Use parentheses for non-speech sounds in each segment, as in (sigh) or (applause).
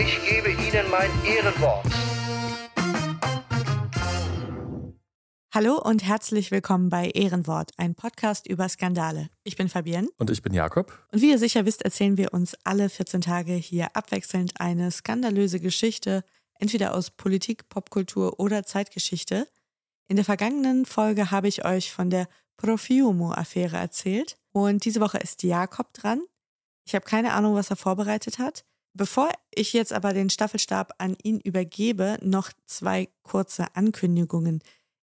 ich gebe Ihnen mein Ehrenwort. Hallo und herzlich willkommen bei Ehrenwort, ein Podcast über Skandale. Ich bin Fabienne Und ich bin Jakob. und wie ihr sicher wisst, erzählen wir uns alle 14 Tage hier abwechselnd eine skandalöse Geschichte, entweder aus Politik, Popkultur oder Zeitgeschichte. In der vergangenen Folge habe ich euch von der Profiumo-Affäre erzählt und diese Woche ist Jakob dran. Ich habe keine Ahnung, was er vorbereitet hat. Bevor ich jetzt aber den Staffelstab an ihn übergebe, noch zwei kurze Ankündigungen.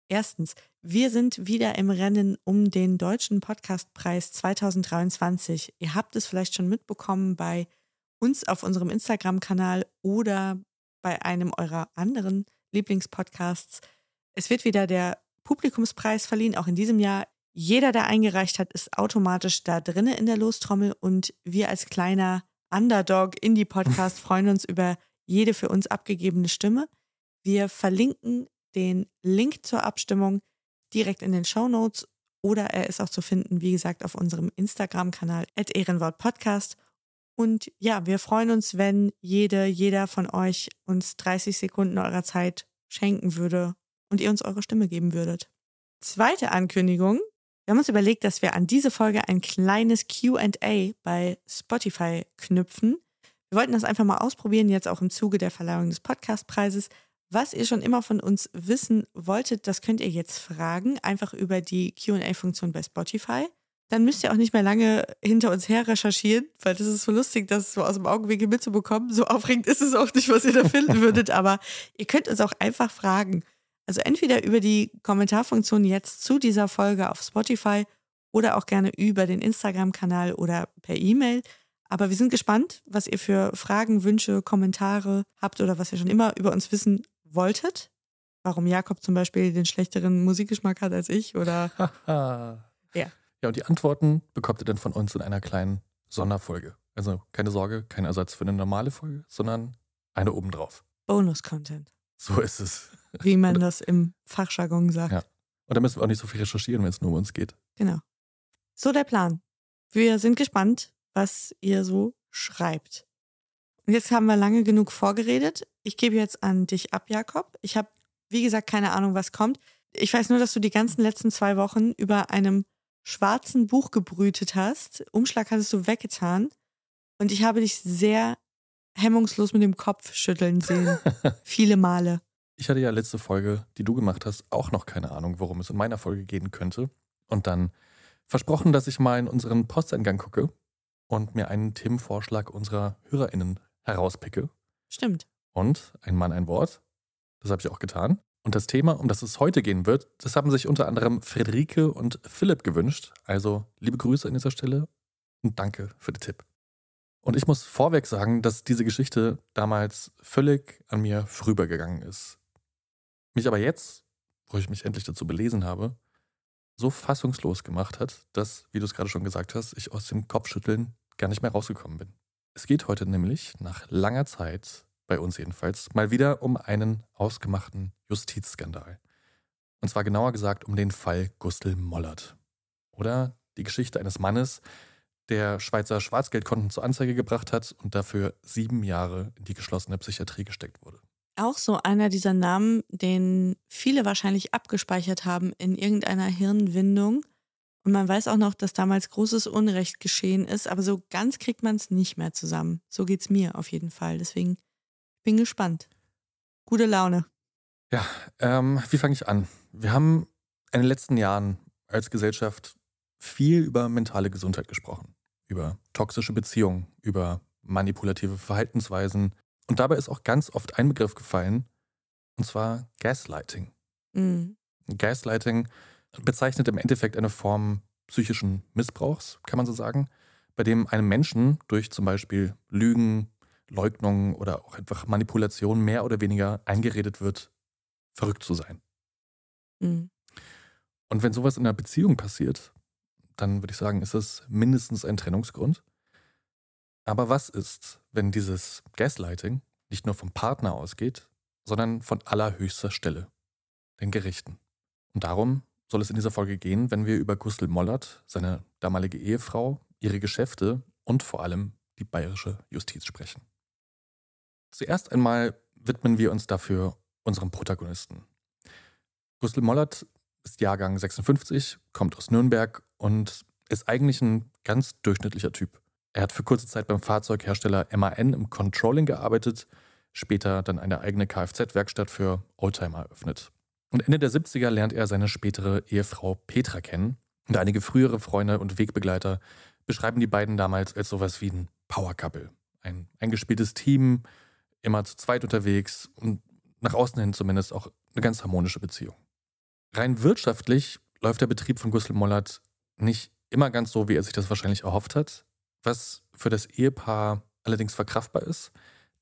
Erstens, wir sind wieder im Rennen um den Deutschen Podcastpreis 2023. Ihr habt es vielleicht schon mitbekommen bei uns auf unserem Instagram-Kanal oder bei einem eurer anderen Lieblingspodcasts. Es wird wieder der Publikumspreis verliehen, auch in diesem Jahr. Jeder, der eingereicht hat, ist automatisch da drinne in der Lostrommel und wir als kleiner Underdog Indie-Podcast freuen uns über jede für uns abgegebene Stimme. Wir verlinken den Link zur Abstimmung direkt in den Show Notes oder er ist auch zu finden, wie gesagt, auf unserem Instagram-Kanal Ehrenwort Und ja, wir freuen uns, wenn jede, jeder von euch uns 30 Sekunden eurer Zeit schenken würde und ihr uns eure Stimme geben würdet. Zweite Ankündigung. Wir haben uns überlegt, dass wir an diese Folge ein kleines QA bei Spotify knüpfen. Wir wollten das einfach mal ausprobieren, jetzt auch im Zuge der Verleihung des Podcastpreises. Was ihr schon immer von uns wissen wolltet, das könnt ihr jetzt fragen, einfach über die QA-Funktion bei Spotify. Dann müsst ihr auch nicht mehr lange hinter uns her recherchieren, weil das ist so lustig, das so aus dem Augenwinkel mitzubekommen. So aufregend (laughs) ist es auch nicht, was ihr da finden (laughs) würdet, aber ihr könnt uns auch einfach fragen. Also entweder über die Kommentarfunktion jetzt zu dieser Folge auf Spotify oder auch gerne über den Instagram-Kanal oder per E-Mail. Aber wir sind gespannt, was ihr für Fragen, Wünsche, Kommentare habt oder was ihr schon immer über uns wissen wolltet. Warum Jakob zum Beispiel den schlechteren Musikgeschmack hat als ich oder. (laughs) Ja. Ja, und die Antworten bekommt ihr dann von uns in einer kleinen Sonderfolge. Also keine Sorge, kein Ersatz für eine normale Folge, sondern eine obendrauf. Bonus-Content, So ist es. wie man (laughs) das im Fachjargon sagt. Ja. Und da müssen wir auch nicht so viel recherchieren, wenn es nur um uns geht. Genau. So der Plan. Wir sind gespannt, was ihr so schreibt. Und jetzt haben wir lange genug vorgeredet. Ich gebe jetzt an dich ab, Jakob. Ich habe, wie gesagt, keine Ahnung, was kommt. Ich weiß nur, dass du die ganzen letzten zwei Wochen über einem schwarzen Buch gebrütet hast. Umschlag hattest du weggetan. Und ich habe dich sehr hemmungslos mit dem Kopf schütteln sehen. (laughs) Viele Male. Ich hatte ja letzte Folge, die du gemacht hast, auch noch keine Ahnung, worum es in meiner Folge gehen könnte. Und dann versprochen, dass ich mal in unseren Posteingang gucke und mir einen Themenvorschlag unserer HörerInnen herauspicke. Stimmt. Und ein Mann, ein Wort. Das habe ich auch getan. Und das Thema, um das es heute gehen wird, das haben sich unter anderem Friederike und Philipp gewünscht. Also liebe Grüße an dieser Stelle und danke für den Tipp. Und ich muss vorweg sagen, dass diese Geschichte damals völlig an mir vorübergegangen ist. Mich aber jetzt, wo ich mich endlich dazu belesen habe, so fassungslos gemacht hat, dass, wie du es gerade schon gesagt hast, ich aus dem Kopfschütteln gar nicht mehr rausgekommen bin. Es geht heute nämlich nach langer Zeit, bei uns jedenfalls, mal wieder um einen ausgemachten Justizskandal. Und zwar genauer gesagt um den Fall Gustl Mollert. Oder die Geschichte eines Mannes, der Schweizer Schwarzgeldkonten zur Anzeige gebracht hat und dafür sieben Jahre in die geschlossene Psychiatrie gesteckt wurde. Auch so einer dieser Namen, den viele wahrscheinlich abgespeichert haben in irgendeiner Hirnwindung Und man weiß auch noch, dass damals großes Unrecht geschehen ist, aber so ganz kriegt man es nicht mehr zusammen. So geht's mir auf jeden Fall. Deswegen bin gespannt. Gute Laune. Ja, ähm, wie fange ich an? Wir haben in den letzten Jahren als Gesellschaft viel über mentale Gesundheit gesprochen, über toxische Beziehungen, über manipulative Verhaltensweisen. Und dabei ist auch ganz oft ein Begriff gefallen, und zwar Gaslighting. Mhm. Gaslighting bezeichnet im Endeffekt eine Form psychischen Missbrauchs, kann man so sagen, bei dem einem Menschen durch zum Beispiel Lügen, Leugnungen oder auch einfach Manipulation mehr oder weniger eingeredet wird, verrückt zu sein. Mhm. Und wenn sowas in einer Beziehung passiert, dann würde ich sagen, ist das mindestens ein Trennungsgrund. Aber was ist, wenn dieses Gaslighting nicht nur vom Partner ausgeht, sondern von allerhöchster Stelle, den Gerichten? Und darum soll es in dieser Folge gehen, wenn wir über Gustl Mollert, seine damalige Ehefrau, ihre Geschäfte und vor allem die bayerische Justiz sprechen. Zuerst einmal widmen wir uns dafür unserem Protagonisten. Gustl Mollert ist Jahrgang 56, kommt aus Nürnberg und ist eigentlich ein ganz durchschnittlicher Typ. Er hat für kurze Zeit beim Fahrzeughersteller MAN im Controlling gearbeitet, später dann eine eigene Kfz-Werkstatt für Oldtimer eröffnet. Und Ende der 70er lernt er seine spätere Ehefrau Petra kennen. Und einige frühere Freunde und Wegbegleiter beschreiben die beiden damals als sowas wie ein Power Couple. Ein eingespieltes Team, immer zu zweit unterwegs und nach außen hin zumindest auch eine ganz harmonische Beziehung. Rein wirtschaftlich läuft der Betrieb von Gustl Mollert nicht immer ganz so, wie er sich das wahrscheinlich erhofft hat, was für das Ehepaar allerdings verkraftbar ist,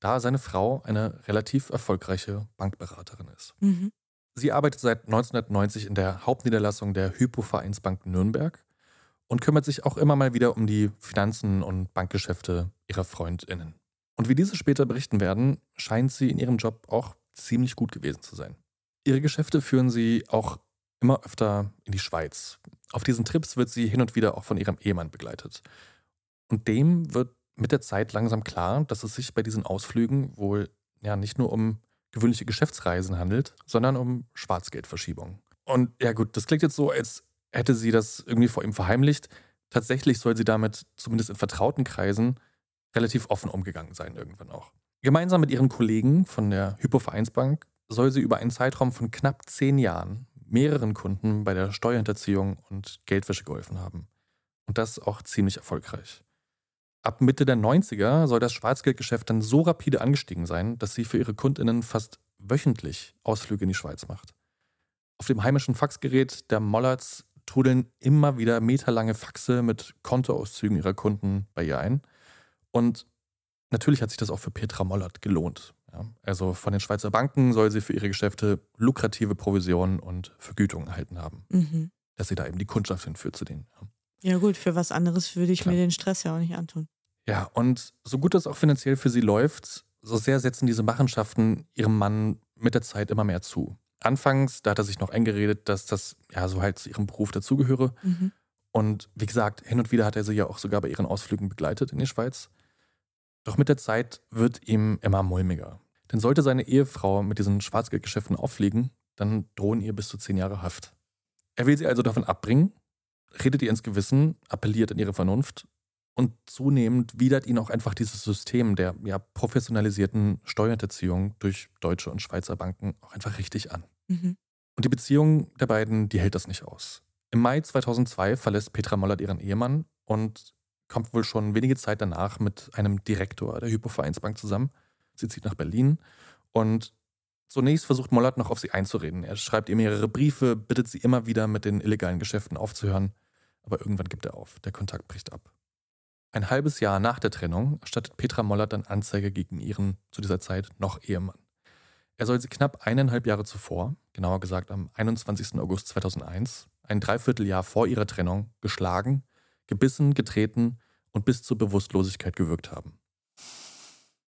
da seine Frau eine relativ erfolgreiche Bankberaterin ist. Mhm. Sie arbeitet seit 1990 in der Hauptniederlassung der Hypo-Vereinsbank Nürnberg und kümmert sich auch immer mal wieder um die Finanzen und Bankgeschäfte ihrer Freundinnen. Und wie diese später berichten werden, scheint sie in ihrem Job auch ziemlich gut gewesen zu sein. Ihre Geschäfte führen sie auch immer öfter in die Schweiz. Auf diesen Trips wird sie hin und wieder auch von ihrem Ehemann begleitet. Und dem wird mit der Zeit langsam klar, dass es sich bei diesen Ausflügen wohl ja nicht nur um gewöhnliche Geschäftsreisen handelt, sondern um Schwarzgeldverschiebung. Und ja gut, das klingt jetzt so, als hätte sie das irgendwie vor ihm verheimlicht. Tatsächlich soll sie damit, zumindest in vertrauten Kreisen, relativ offen umgegangen sein irgendwann auch. Gemeinsam mit ihren Kollegen von der Hypovereinsbank soll sie über einen Zeitraum von knapp zehn Jahren mehreren Kunden bei der Steuerhinterziehung und Geldwäsche geholfen haben. Und das auch ziemlich erfolgreich. Ab Mitte der 90er soll das Schwarzgeldgeschäft dann so rapide angestiegen sein, dass sie für ihre Kundinnen fast wöchentlich Ausflüge in die Schweiz macht. Auf dem heimischen Faxgerät der Mollerts trudeln immer wieder meterlange Faxe mit Kontoauszügen ihrer Kunden bei ihr ein. Und natürlich hat sich das auch für Petra Mollert gelohnt. Ja, also von den Schweizer Banken soll sie für ihre Geschäfte lukrative Provisionen und Vergütungen erhalten haben. Mhm. Dass sie da eben die Kundschaft hinführt zu denen. Ja. Gut, für was anderes würde ich Klar. mir den Stress ja auch nicht antun. Ja, und so gut das auch finanziell für sie läuft, so sehr setzen diese Machenschaften ihrem Mann mit der Zeit immer mehr zu. Anfangs, da hat er sich noch eingeredet, dass das ja so halt zu ihrem Beruf dazugehöre. Mhm. Und wie gesagt, hin und wieder hat er sie ja auch sogar bei ihren Ausflügen begleitet in die Schweiz. Doch mit der Zeit wird ihm immer mulmiger. Denn sollte seine Ehefrau mit diesen Schwarzgeldgeschäften auffliegen, dann drohen ihr bis zu zehn Jahre Haft. Er will sie also davon abbringen, redet ihr ins Gewissen, appelliert an ihre Vernunft und zunehmend widert ihn auch einfach dieses System der ja, professionalisierten Steuerhinterziehung durch deutsche und Schweizer Banken auch einfach richtig an. Mhm. Und die Beziehung der beiden, die hält das nicht aus. Im Mai 2002 verlässt Petra Mollert ihren Ehemann und kommt wohl schon wenige Zeit danach mit einem Direktor der Hypovereinsbank zusammen. Sie zieht nach Berlin und zunächst versucht Mollert noch auf sie einzureden. Er schreibt ihr mehrere Briefe, bittet sie immer wieder mit den illegalen Geschäften aufzuhören, aber irgendwann gibt er auf. Der Kontakt bricht ab. Ein halbes Jahr nach der Trennung erstattet Petra Mollert dann Anzeige gegen ihren zu dieser Zeit noch Ehemann. Er soll sie knapp eineinhalb Jahre zuvor, genauer gesagt am 21. August 2001, ein Dreivierteljahr vor ihrer Trennung, geschlagen, gebissen, getreten und bis zur Bewusstlosigkeit gewirkt haben.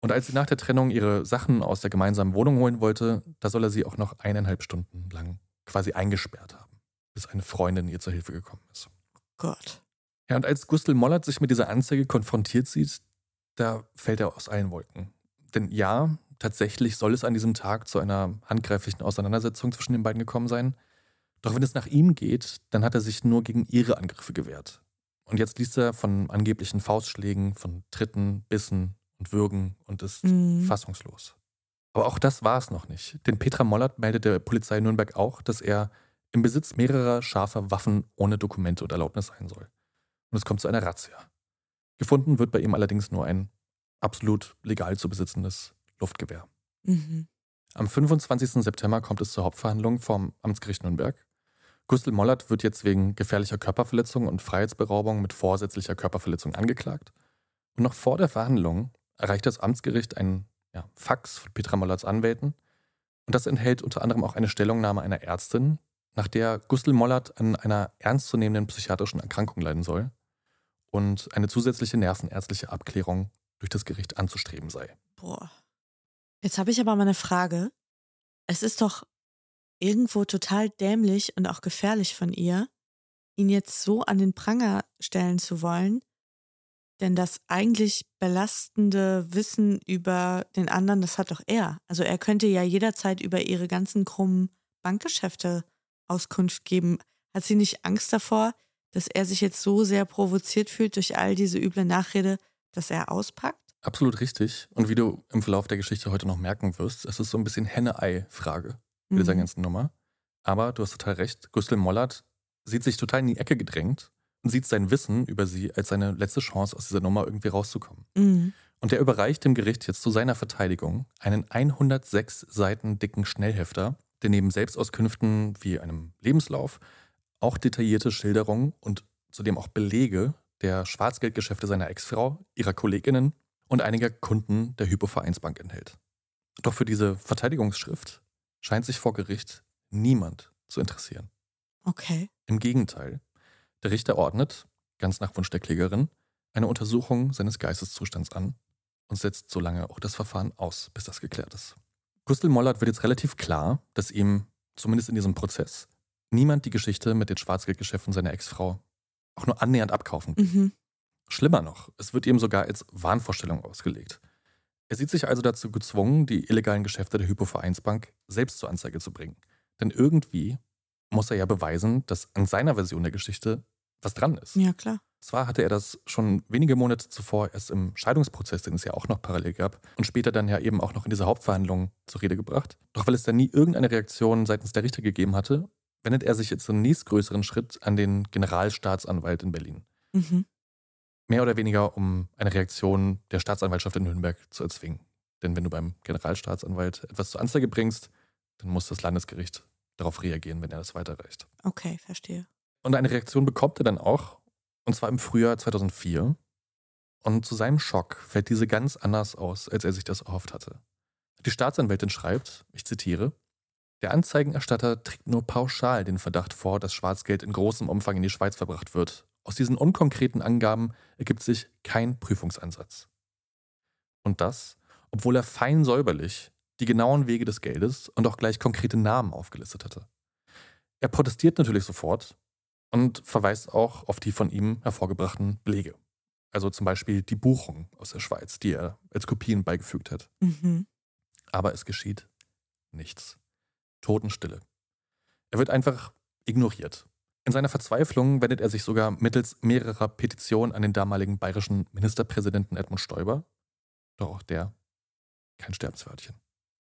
Und als sie nach der Trennung ihre Sachen aus der gemeinsamen Wohnung holen wollte, da soll er sie auch noch eineinhalb Stunden lang quasi eingesperrt haben, bis eine Freundin ihr zur Hilfe gekommen ist. Gott. Ja, und als Gustl Mollert sich mit dieser Anzeige konfrontiert sieht, da fällt er aus allen Wolken. Denn ja, tatsächlich soll es an diesem Tag zu einer handgreiflichen Auseinandersetzung zwischen den beiden gekommen sein. Doch wenn es nach ihm geht, dann hat er sich nur gegen ihre Angriffe gewehrt. Und jetzt liest er von angeblichen Faustschlägen, von Tritten, Bissen und Würgen und ist mhm. fassungslos. Aber auch das war es noch nicht, denn Petra Mollert meldet der Polizei Nürnberg auch, dass er im Besitz mehrerer scharfer Waffen ohne Dokumente und Erlaubnis sein soll. Und es kommt zu einer Razzia. Gefunden wird bei ihm allerdings nur ein absolut legal zu besitzendes Luftgewehr. Mhm. Am 25. September kommt es zur Hauptverhandlung vom Amtsgericht Nürnberg. Gustl Mollert wird jetzt wegen gefährlicher Körperverletzung und Freiheitsberaubung mit vorsätzlicher Körperverletzung angeklagt. Und noch vor der Verhandlung erreicht das Amtsgericht ein ja, Fax von Petra Mollerts Anwälten. Und das enthält unter anderem auch eine Stellungnahme einer Ärztin, nach der Gustl Mollert an einer ernstzunehmenden psychiatrischen Erkrankung leiden soll und eine zusätzliche nervenärztliche Abklärung durch das Gericht anzustreben sei. Boah. Jetzt habe ich aber mal eine Frage. Es ist doch irgendwo total dämlich und auch gefährlich von ihr, ihn jetzt so an den Pranger stellen zu wollen, denn das eigentlich belastende Wissen über den anderen, das hat doch er. Also er könnte ja jederzeit über ihre ganzen krummen Bankgeschäfte Auskunft geben. Hat sie nicht Angst davor, dass er sich jetzt so sehr provoziert fühlt durch all diese üble Nachrede, dass er auspackt? Absolut richtig. Und wie du im Verlauf der Geschichte heute noch merken wirst, es ist so ein bisschen Henne-Ei-Frage mit mhm. dieser ganzen Nummer. Aber du hast total recht. Gustl Mollert sieht sich total in die Ecke gedrängt sieht sein Wissen über sie als seine letzte Chance, aus dieser Nummer irgendwie rauszukommen. Mhm. Und er überreicht dem Gericht jetzt zu seiner Verteidigung einen 106 Seiten dicken Schnellhefter, der neben Selbstauskünften wie einem Lebenslauf auch detaillierte Schilderungen und zudem auch Belege der Schwarzgeldgeschäfte seiner Ex-Frau, ihrer Kolleginnen und einiger Kunden der Hypo-Vereinsbank enthält. Doch für diese Verteidigungsschrift scheint sich vor Gericht niemand zu interessieren. Okay. Im Gegenteil, der Richter ordnet, ganz nach Wunsch der Klägerin, eine Untersuchung seines Geisteszustands an und setzt so lange auch das Verfahren aus, bis das geklärt ist. Gustl Mollert wird jetzt relativ klar, dass ihm, zumindest in diesem Prozess, niemand die Geschichte mit den Schwarzgeldgeschäften seiner Ex-Frau auch nur annähernd abkaufen. Mhm. Schlimmer noch, es wird ihm sogar als Wahnvorstellung ausgelegt. Er sieht sich also dazu gezwungen, die illegalen Geschäfte der Hypovereinsbank selbst zur Anzeige zu bringen. Denn irgendwie muss er ja beweisen, dass an seiner Version der Geschichte was dran ist. Ja, klar. Zwar hatte er das schon wenige Monate zuvor erst im Scheidungsprozess, den es ja auch noch parallel gab, und später dann ja eben auch noch in dieser Hauptverhandlung zur Rede gebracht. Doch weil es da nie irgendeine Reaktion seitens der Richter gegeben hatte, wendet er sich jetzt zum nächstgrößeren Schritt an den Generalstaatsanwalt in Berlin. Mhm mehr oder weniger, um eine Reaktion der Staatsanwaltschaft in Nürnberg zu erzwingen. Denn wenn du beim Generalstaatsanwalt etwas zur Anzeige bringst, dann muss das Landesgericht darauf reagieren, wenn er das weiterreicht. Okay, verstehe. Und eine Reaktion bekommt er dann auch, und zwar im Frühjahr 2004. Und zu seinem Schock fällt diese ganz anders aus, als er sich das erhofft hatte. Die Staatsanwältin schreibt, ich zitiere, der Anzeigenerstatter trägt nur pauschal den Verdacht vor, dass Schwarzgeld in großem Umfang in die Schweiz verbracht wird aus diesen unkonkreten Angaben ergibt sich kein Prüfungsansatz. Und das, obwohl er fein säuberlich die genauen Wege des Geldes und auch gleich konkrete Namen aufgelistet hatte. Er protestiert natürlich sofort und verweist auch auf die von ihm hervorgebrachten Belege. Also zum Beispiel die Buchung aus der Schweiz, die er als Kopien beigefügt hat. Mhm. Aber es geschieht nichts. Totenstille. Er wird einfach ignoriert. In seiner Verzweiflung wendet er sich sogar mittels mehrerer Petitionen an den damaligen bayerischen Ministerpräsidenten Edmund Stoiber. Doch auch der kein Sterbenswörtchen.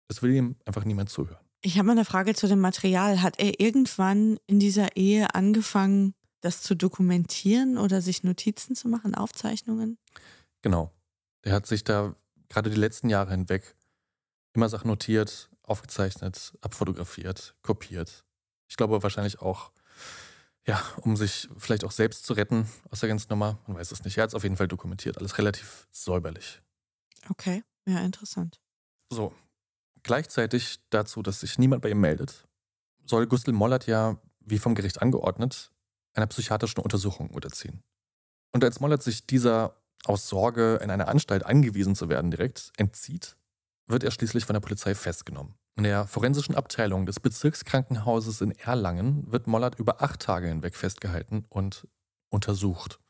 Es will ihm einfach niemand zuhören. Ich habe mal eine Frage zu dem Material. Hat er irgendwann in dieser Ehe angefangen, das zu dokumentieren oder sich Notizen zu machen, Aufzeichnungen? Genau. Er hat sich da gerade die letzten Jahre hinweg immer Sachen notiert, aufgezeichnet, abfotografiert, kopiert. Ich glaube wahrscheinlich auch ja, um sich vielleicht auch selbst zu retten aus der ganzen Nummer. Man weiß es nicht. Er hat es auf jeden Fall dokumentiert. Alles relativ säuberlich. Okay, ja, interessant. So, gleichzeitig dazu, dass sich niemand bei ihm meldet, soll Gustl Mollert ja, wie vom Gericht angeordnet, einer psychiatrischen Untersuchung unterziehen. Und als Mollert sich dieser aus Sorge in eine Anstalt angewiesen zu werden direkt entzieht, wird er schließlich von der Polizei festgenommen. In der forensischen Abteilung des Bezirkskrankenhauses in Erlangen wird Mollert über acht Tage hinweg festgehalten und untersucht.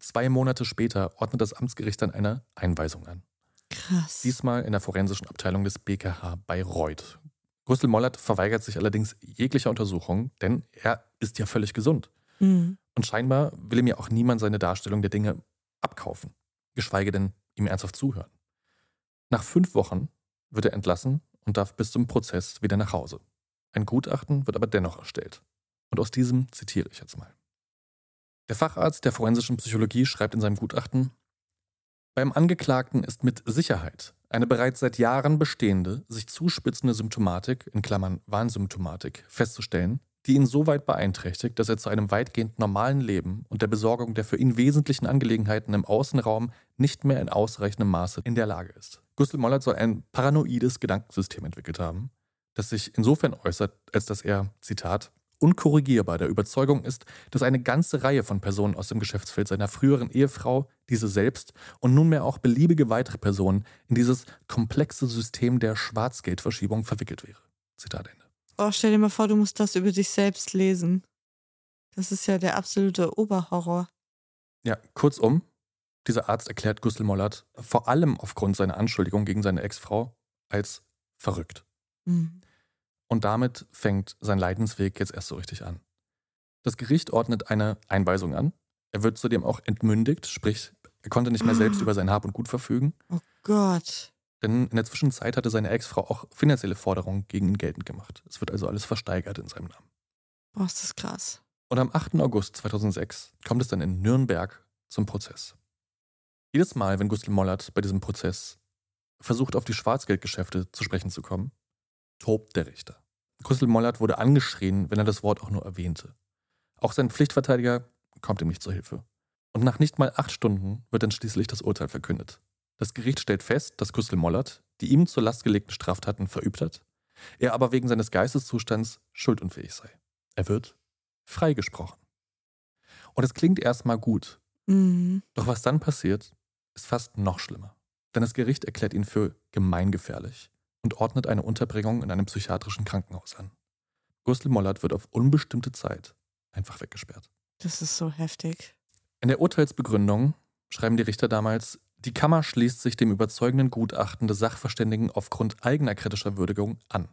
Zwei Monate später ordnet das Amtsgericht dann eine Einweisung an. Krass. Diesmal in der forensischen Abteilung des BKH Bayreuth. Gustl Mollert verweigert sich allerdings jeglicher Untersuchung, denn er ist ja völlig gesund. Mhm. Und scheinbar will ihm ja auch niemand seine Darstellung der Dinge abkaufen, geschweige denn ihm ernsthaft zuhören. Nach fünf Wochen wird er entlassen und darf bis zum Prozess wieder nach Hause. Ein Gutachten wird aber dennoch erstellt. Und aus diesem zitiere ich jetzt mal. Der Facharzt der forensischen Psychologie schreibt in seinem Gutachten, beim Angeklagten ist mit Sicherheit eine bereits seit Jahren bestehende, sich zuspitzende Symptomatik, in Klammern Warnsymptomatik, festzustellen, die ihn so weit beeinträchtigt, dass er zu einem weitgehend normalen Leben und der Besorgung der für ihn wesentlichen Angelegenheiten im Außenraum nicht mehr in ausreichendem Maße in der Lage ist. Gustl Mollert soll ein paranoides Gedankensystem entwickelt haben, das sich insofern äußert, als dass er, Zitat, unkorrigierbar der Überzeugung ist, dass eine ganze Reihe von Personen aus dem Geschäftsfeld seiner früheren Ehefrau, diese selbst und nunmehr auch beliebige weitere Personen in dieses komplexe System der Schwarzgeldverschiebung verwickelt wäre. Zitat Ende. Oh, stell dir mal vor, du musst das über dich selbst lesen. Das ist ja der absolute Oberhorror. Ja, kurzum, dieser Arzt erklärt Gustl Mollert vor allem aufgrund seiner Anschuldigung gegen seine Ex-Frau als verrückt. Mhm. Und damit fängt sein Leidensweg jetzt erst so richtig an. Das Gericht ordnet eine Einweisung an. Er wird zudem auch entmündigt, sprich, er konnte nicht mehr selbst über sein Hab und Gut verfügen. Oh Gott. Denn in der Zwischenzeit hatte seine Ex-Frau auch finanzielle Forderungen gegen ihn geltend gemacht. Es wird also alles versteigert in seinem Namen. Boah, ist das krass. Und am 8. August 2006 kommt es dann in Nürnberg zum Prozess. Jedes Mal, wenn Gustl Mollert bei diesem Prozess versucht, auf die Schwarzgeldgeschäfte zu sprechen zu kommen, tobt der Richter. Gustl Mollert wurde angeschrien, wenn er das Wort auch nur erwähnte. Auch sein Pflichtverteidiger kommt ihm nicht zur Hilfe. Und nach nicht mal acht Stunden wird dann schließlich das Urteil verkündet. Das Gericht stellt fest, dass Gustl Mollert die ihm zur Last gelegten Straftaten verübt hat, er aber wegen seines Geisteszustands schuldunfähig sei. Er wird freigesprochen. Und es klingt erstmal gut. Mhm. Doch was dann passiert, ist fast noch schlimmer. Denn das Gericht erklärt ihn für gemeingefährlich und ordnet eine Unterbringung in einem psychiatrischen Krankenhaus an. Gustl Mollert wird auf unbestimmte Zeit einfach weggesperrt. Das ist so heftig. In der Urteilsbegründung schreiben die Richter damals, die Kammer schließt sich dem überzeugenden Gutachten des Sachverständigen aufgrund eigener kritischer Würdigung an.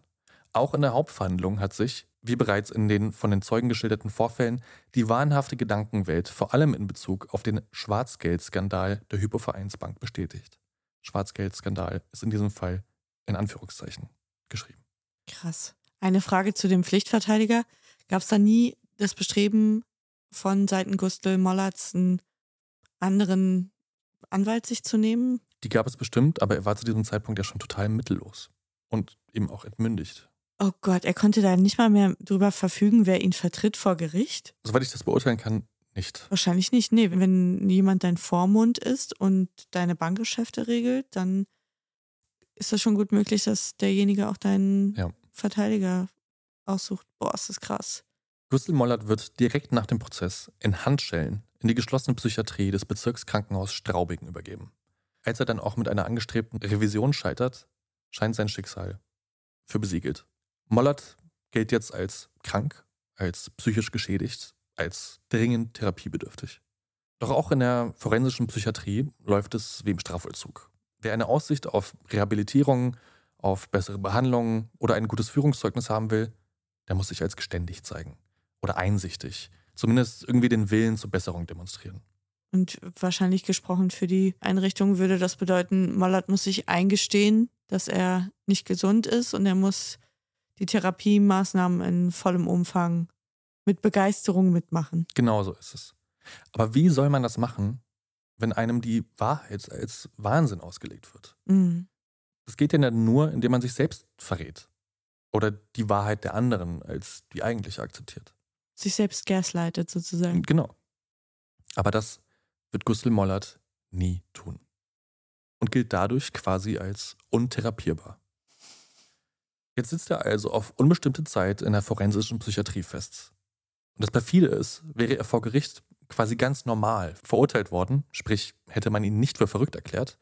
Auch in der Hauptverhandlung hat sich, wie bereits in den von den Zeugen geschilderten Vorfällen, die wahnhafte Gedankenwelt vor allem in Bezug auf den Schwarzgeldskandal der Hypovereinsbank bestätigt. Schwarzgeldskandal ist in diesem Fall in Anführungszeichen geschrieben. Krass. Eine Frage zu dem Pflichtverteidiger. Gab es da nie das Bestreben von Seiten Gustl Mollerts einen anderen Anwalt sich zu nehmen? Die gab es bestimmt, aber er war zu diesem Zeitpunkt ja schon total mittellos und eben auch entmündigt. Oh Gott, er konnte da nicht mal mehr drüber verfügen, wer ihn vertritt vor Gericht? Soweit ich das beurteilen kann, nicht. Wahrscheinlich nicht. Nee, wenn jemand dein Vormund ist und deine Bankgeschäfte regelt, dann ist das schon gut möglich, dass derjenige auch deinen Ja. Verteidiger aussucht. Boah, ist das krass. Gustl Mollert wird direkt nach dem Prozess in Handschellen in die geschlossene Psychiatrie des Bezirkskrankenhaus Straubing übergeben. Als er dann auch mit einer angestrebten Revision scheitert, scheint sein Schicksal für besiegelt. Mollert gilt jetzt als krank, als psychisch geschädigt, als dringend therapiebedürftig. Doch auch in der forensischen Psychiatrie läuft es wie im Strafvollzug. Wer eine Aussicht auf Rehabilitierung, auf bessere Behandlung oder ein gutes Führungszeugnis haben will, der muss sich als geständig zeigen oder einsichtig, zumindest irgendwie den Willen zur Besserung demonstrieren. Und wahrscheinlich gesprochen für die Einrichtung würde das bedeuten, Mollert muss sich eingestehen, dass er nicht gesund ist und er muss die Therapiemaßnahmen in vollem Umfang mit Begeisterung mitmachen. Genau so ist es. Aber wie soll man das machen, wenn einem die Wahrheit als Wahnsinn ausgelegt wird? Mhm. Das geht ja nur, indem man sich selbst verrät. Oder die Wahrheit der anderen als die eigentliche akzeptiert. Sich selbst gaslightet sozusagen. Genau. Aber das wird Gustl Mollert nie tun. Und gilt dadurch quasi als untherapierbar. Jetzt sitzt er also auf unbestimmte Zeit in der forensischen Psychiatrie fest. Und das perfide ist, wäre er vor Gericht quasi ganz normal verurteilt worden, sprich hätte man ihn nicht für verrückt erklärt,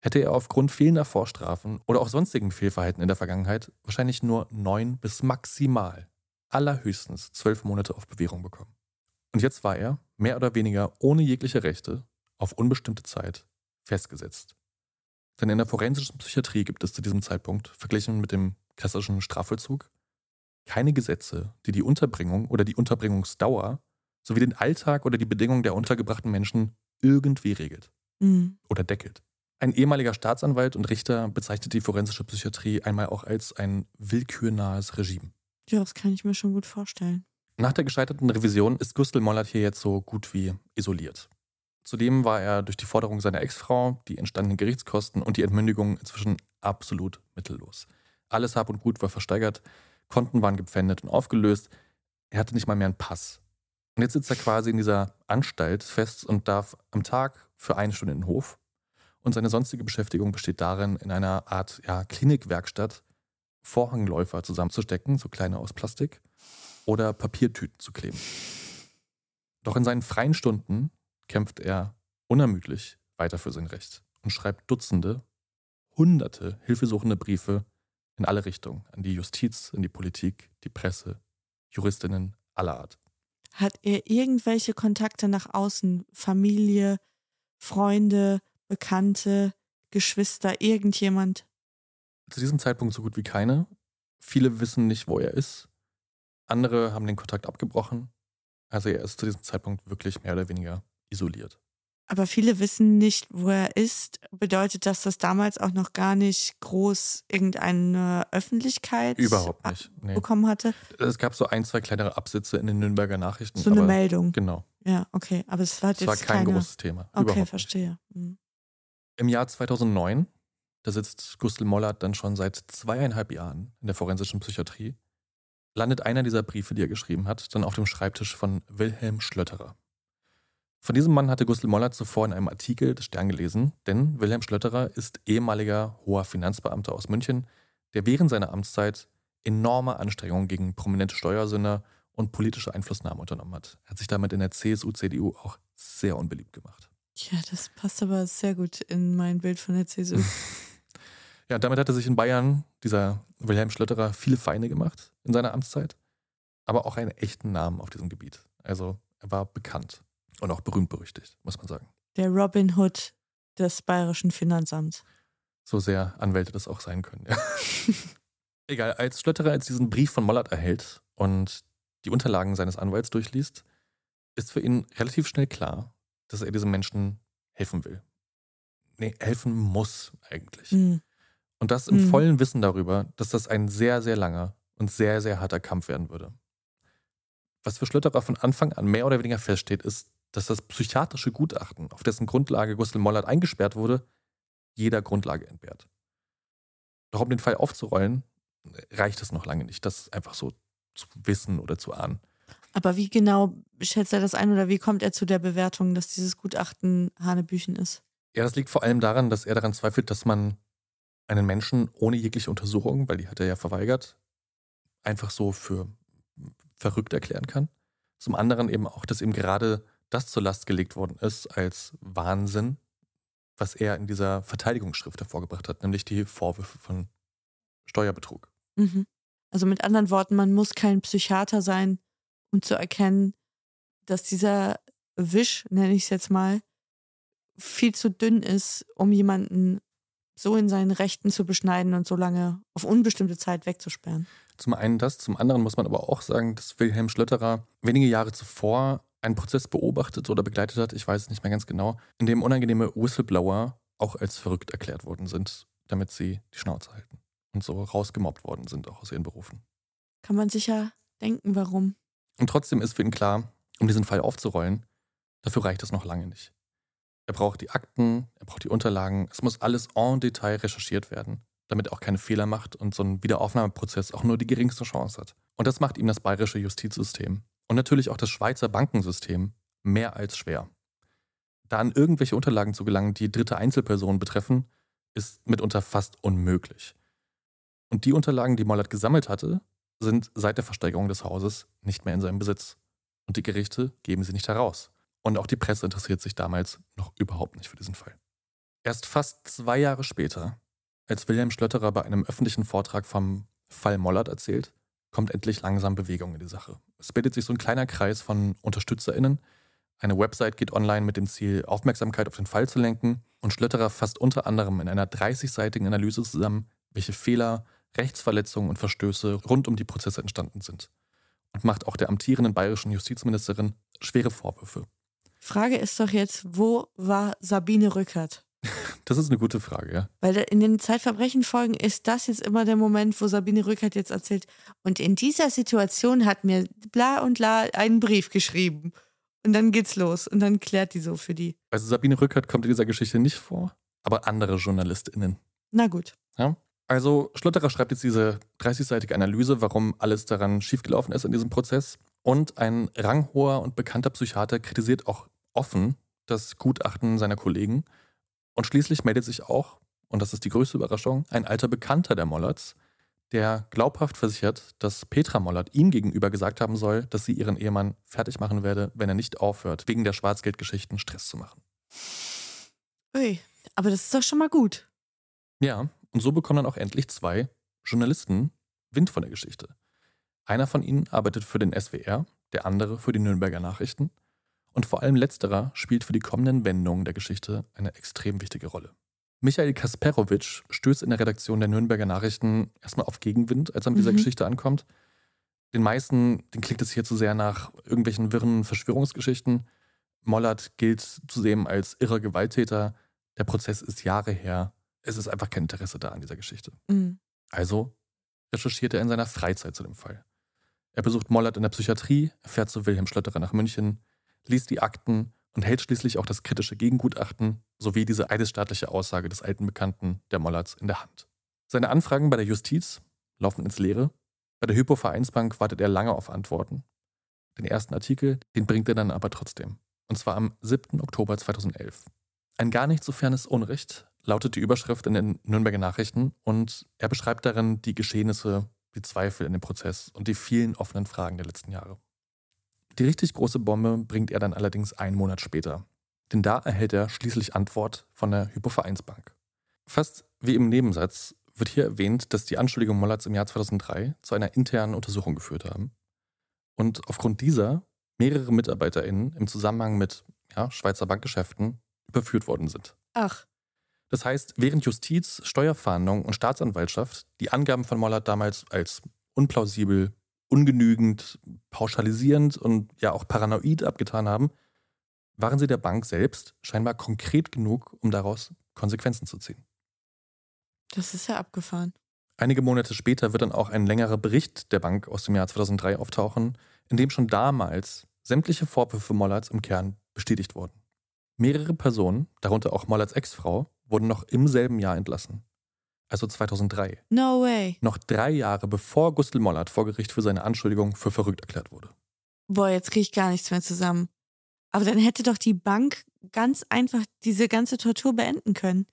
hätte er aufgrund fehlender Vorstrafen oder auch sonstigen Fehlverhalten in der Vergangenheit wahrscheinlich nur neun bis maximal allerhöchstens zwölf Monate auf Bewährung bekommen. Und jetzt war er, mehr oder weniger ohne jegliche Rechte, auf unbestimmte Zeit festgesetzt. Denn in der forensischen Psychiatrie gibt es zu diesem Zeitpunkt, verglichen mit dem klassischen Strafvollzug keine Gesetze, die die Unterbringung oder die Unterbringungsdauer sowie den Alltag oder die Bedingungen der untergebrachten Menschen irgendwie regelt Mhm. oder deckelt. Ein ehemaliger Staatsanwalt und Richter bezeichnet die forensische Psychiatrie einmal auch als ein willkürnahes Regime. Ja, das kann ich mir schon gut vorstellen. Nach der gescheiterten Revision ist Gustl Mollert hier jetzt so gut wie isoliert. Zudem war er durch die Forderung seiner Ex-Frau, die entstandenen Gerichtskosten und die Entmündigung inzwischen absolut mittellos. Alles Hab und Gut war versteigert, Konten waren gepfändet und aufgelöst. Er hatte nicht mal mehr einen Pass. Und jetzt sitzt er quasi in dieser Anstalt fest und darf am Tag für eine Stunde in den Hof. Und seine sonstige Beschäftigung besteht darin, in einer Art ja, Klinikwerkstatt Vorhangläufer zusammenzustecken, so kleine aus Plastik, oder Papiertüten zu kleben. Doch in seinen freien Stunden kämpft er unermüdlich weiter für sein Recht und schreibt Dutzende, Hunderte hilfesuchende Briefe in alle Richtungen, an die Justiz, in die Politik, die Presse, Juristinnen aller Art. Hat er irgendwelche Kontakte nach außen? Familie, Freunde, Bekannte, Geschwister, irgendjemand? Zu diesem Zeitpunkt so gut wie keine. Viele wissen nicht, wo er ist. Andere haben den Kontakt abgebrochen. Also er ist zu diesem Zeitpunkt wirklich mehr oder weniger isoliert. Aber viele wissen nicht, wo er ist. Bedeutet das, dass damals auch noch gar nicht groß irgendeine Öffentlichkeit Überhaupt nicht. Nee. bekommen hatte? Es gab so ein, zwei kleinere Absätze in den Nürnberger Nachrichten. So eine Meldung. Genau. Ja, okay. Aber es war Es jetzt war kein keine... großes Thema. Okay, Überhaupt verstehe. Mhm. Im Jahr 2009, da sitzt Gustl Mollert dann schon seit zweieinhalb Jahren in der forensischen Psychiatrie, landet einer dieser Briefe, die er geschrieben hat, dann auf dem Schreibtisch von Wilhelm Schlötterer. Von diesem Mann hatte Gustl Mollert zuvor in einem Artikel des Stern gelesen, denn Wilhelm Schlötterer ist ehemaliger hoher Finanzbeamter aus München, der während seiner Amtszeit enorme Anstrengungen gegen prominente Steuersünder und politische Einflussnahme unternommen hat. Er hat sich damit in der CSU, CDU auch sehr unbeliebt gemacht. Ja, das passt aber sehr gut in mein Bild von der CSU. (laughs) (laughs) Ja, damit hat er sich in Bayern, dieser Wilhelm Schlötterer, viele Feinde gemacht in seiner Amtszeit, aber auch einen echten Namen auf diesem Gebiet. Also er war bekannt und auch berühmt berüchtigt, muss man sagen. Der Robin Hood des bayerischen Finanzamts. So sehr Anwälte das auch sein können. Ja. (laughs) Egal, als Schlötterer jetzt diesen Brief von Mollert erhält und die Unterlagen seines Anwalts durchliest, ist für ihn relativ schnell klar, dass er diesem Menschen helfen will. Nee, helfen muss eigentlich. Hm. Und das im Mhm. vollen Wissen darüber, dass das ein sehr, sehr langer und sehr, sehr harter Kampf werden würde. Was für Schlötterer von Anfang an mehr oder weniger feststeht, ist, dass das psychiatrische Gutachten, auf dessen Grundlage Gustl Mollert eingesperrt wurde, jeder Grundlage entbehrt. Doch um den Fall aufzurollen, reicht es noch lange nicht, das einfach so zu wissen oder zu ahnen. Aber wie genau schätzt er das ein oder wie kommt er zu der Bewertung, dass dieses Gutachten Hanebüchen ist? Ja, das liegt vor allem daran, dass er daran zweifelt, dass man einen Menschen ohne jegliche Untersuchung, weil die hat er ja verweigert, einfach so für verrückt erklären kann. Zum anderen eben auch, dass ihm gerade das zur Last gelegt worden ist als Wahnsinn, was er in dieser Verteidigungsschrift hervorgebracht hat, nämlich die Vorwürfe von Steuerbetrug. Mhm. Also mit anderen Worten, man muss kein Psychiater sein, um zu erkennen, dass dieser Wisch, nenne ich es jetzt mal, viel zu dünn ist, um jemanden so in seinen Rechten zu beschneiden und so lange auf unbestimmte Zeit wegzusperren. Zum einen das, zum anderen muss man aber auch sagen, dass Wilhelm Schlötterer wenige Jahre zuvor einen Prozess beobachtet oder begleitet hat, ich weiß es nicht mehr ganz genau, in dem unangenehme Whistleblower auch als verrückt erklärt worden sind, damit sie die Schnauze halten und so rausgemobbt worden sind, auch aus ihren Berufen. Kann man sich ja denken, warum. Und trotzdem ist für ihn klar, um diesen Fall aufzurollen, dafür reicht es noch lange nicht. Er braucht die Akten, er braucht die Unterlagen, es muss alles en Detail recherchiert werden, damit er auch keine Fehler macht und so ein Wiederaufnahmeprozess auch nur die geringste Chance hat. Und das macht ihm das bayerische Justizsystem und natürlich auch das Schweizer Bankensystem mehr als schwer. Da an irgendwelche Unterlagen zu gelangen, die dritte Einzelpersonen betreffen, ist mitunter fast unmöglich. Und die Unterlagen, die Mollert gesammelt hatte, sind seit der Versteigerung des Hauses nicht mehr in seinem Besitz. Und die Gerichte geben sie nicht heraus. Und auch die Presse interessiert sich damals noch überhaupt nicht für diesen Fall. Erst fast zwei Jahre später, als Wilhelm Schlötterer bei einem öffentlichen Vortrag vom Fall Mollert erzählt, kommt endlich langsam Bewegung in die Sache. Es bildet sich so ein kleiner Kreis von UnterstützerInnen. Eine Website geht online mit dem Ziel, Aufmerksamkeit auf den Fall zu lenken. Und Schlötterer fasst unter anderem in einer 30-seitigen Analyse zusammen, welche Fehler, Rechtsverletzungen und Verstöße rund um die Prozesse entstanden sind. Und macht auch der amtierenden bayerischen Justizministerin schwere Vorwürfe. Frage ist doch jetzt, wo war Sabine Rückert? Das ist eine gute Frage, ja. Weil in den Zeitverbrechen-Folgen ist das jetzt immer der Moment, wo Sabine Rückert jetzt erzählt, und in dieser Situation hat mir bla und la einen Brief geschrieben. Und dann geht's los und dann klärt die so für die. Also Sabine Rückert kommt in dieser Geschichte nicht vor, aber andere JournalistInnen. Na gut. Ja. Also Schlotterer schreibt jetzt diese 30-seitige Analyse, warum alles daran schiefgelaufen ist in diesem Prozess. Und ein ranghoher und bekannter Psychiater kritisiert auch offen das Gutachten seiner Kollegen. Und schließlich meldet sich auch, und das ist die größte Überraschung, ein alter Bekannter der Mollerts, der glaubhaft versichert, dass Petra Mollert ihm gegenüber gesagt haben soll, dass sie ihren Ehemann fertig machen werde, wenn er nicht aufhört, wegen der Schwarzgeldgeschichten Stress zu machen. Ui, aber das ist doch schon mal gut. Ja, und so bekommen dann auch endlich zwei Journalisten Wind von der Geschichte. Einer von ihnen arbeitet für den SWR, der andere für die Nürnberger Nachrichten. Und vor allem letzterer spielt für die kommenden Wendungen der Geschichte eine extrem wichtige Rolle. Michael Kasperowitsch stößt in der Redaktion der Nürnberger Nachrichten erstmal auf Gegenwind, als er mit dieser Mhm. Geschichte ankommt. Den meisten, den klingt es hier zu sehr nach irgendwelchen wirren Verschwörungsgeschichten. Mollert gilt zudem als irrer Gewalttäter. Der Prozess ist Jahre her. Es ist einfach kein Interesse da an dieser Geschichte. Mhm. Also recherchiert er in seiner Freizeit zu dem Fall. Er besucht Mollert in der Psychiatrie, fährt zu Wilhelm Schlotterer nach München, liest die Akten und hält schließlich auch das kritische Gegengutachten sowie diese eidesstaatliche Aussage des alten Bekannten der Mollerts in der Hand. Seine Anfragen bei der Justiz laufen ins Leere. Bei der Hypo-Vereinsbank wartet er lange auf Antworten. Den ersten Artikel, den bringt er dann aber trotzdem. Und zwar am 7. Oktober 2011. Ein gar nicht so fernes Unrecht lautet die Überschrift in den Nürnberger Nachrichten und er beschreibt darin die Geschehnisse, die Zweifel in dem Prozess und die vielen offenen Fragen der letzten Jahre. Die richtig große Bombe bringt er dann allerdings einen Monat später. Denn da erhält er schließlich Antwort von der Hypovereinsbank. Fast wie im Nebensatz wird hier erwähnt, dass die Anschuldigungen Mollerts im Jahr 2003 zu einer internen Untersuchung geführt haben. Und aufgrund dieser mehrere MitarbeiterInnen im Zusammenhang mit ja, Schweizer Bankgeschäften überführt worden sind. Ach, Das heißt, während Justiz, Steuerfahndung und Staatsanwaltschaft die Angaben von Mollert damals als unplausibel, ungenügend, pauschalisierend und ja auch paranoid abgetan haben, waren sie der Bank selbst scheinbar konkret genug, um daraus Konsequenzen zu ziehen. das ist ja abgefahren. Einige Monate später wird dann auch ein längerer Bericht der Bank aus dem Jahr 2003 auftauchen, in dem schon damals sämtliche Vorwürfe Mollerts im Kern bestätigt wurden. Mehrere Personen, darunter auch Mollerts Ex-Frau, wurden noch im selben Jahr entlassen. Also 2003. No way. Noch drei Jahre bevor Gustl Mollert vor Gericht für seine Anschuldigung für verrückt erklärt wurde. Boah, jetzt kriege ich gar nichts mehr zusammen. Aber dann hätte doch die Bank ganz einfach diese ganze Tortur beenden können.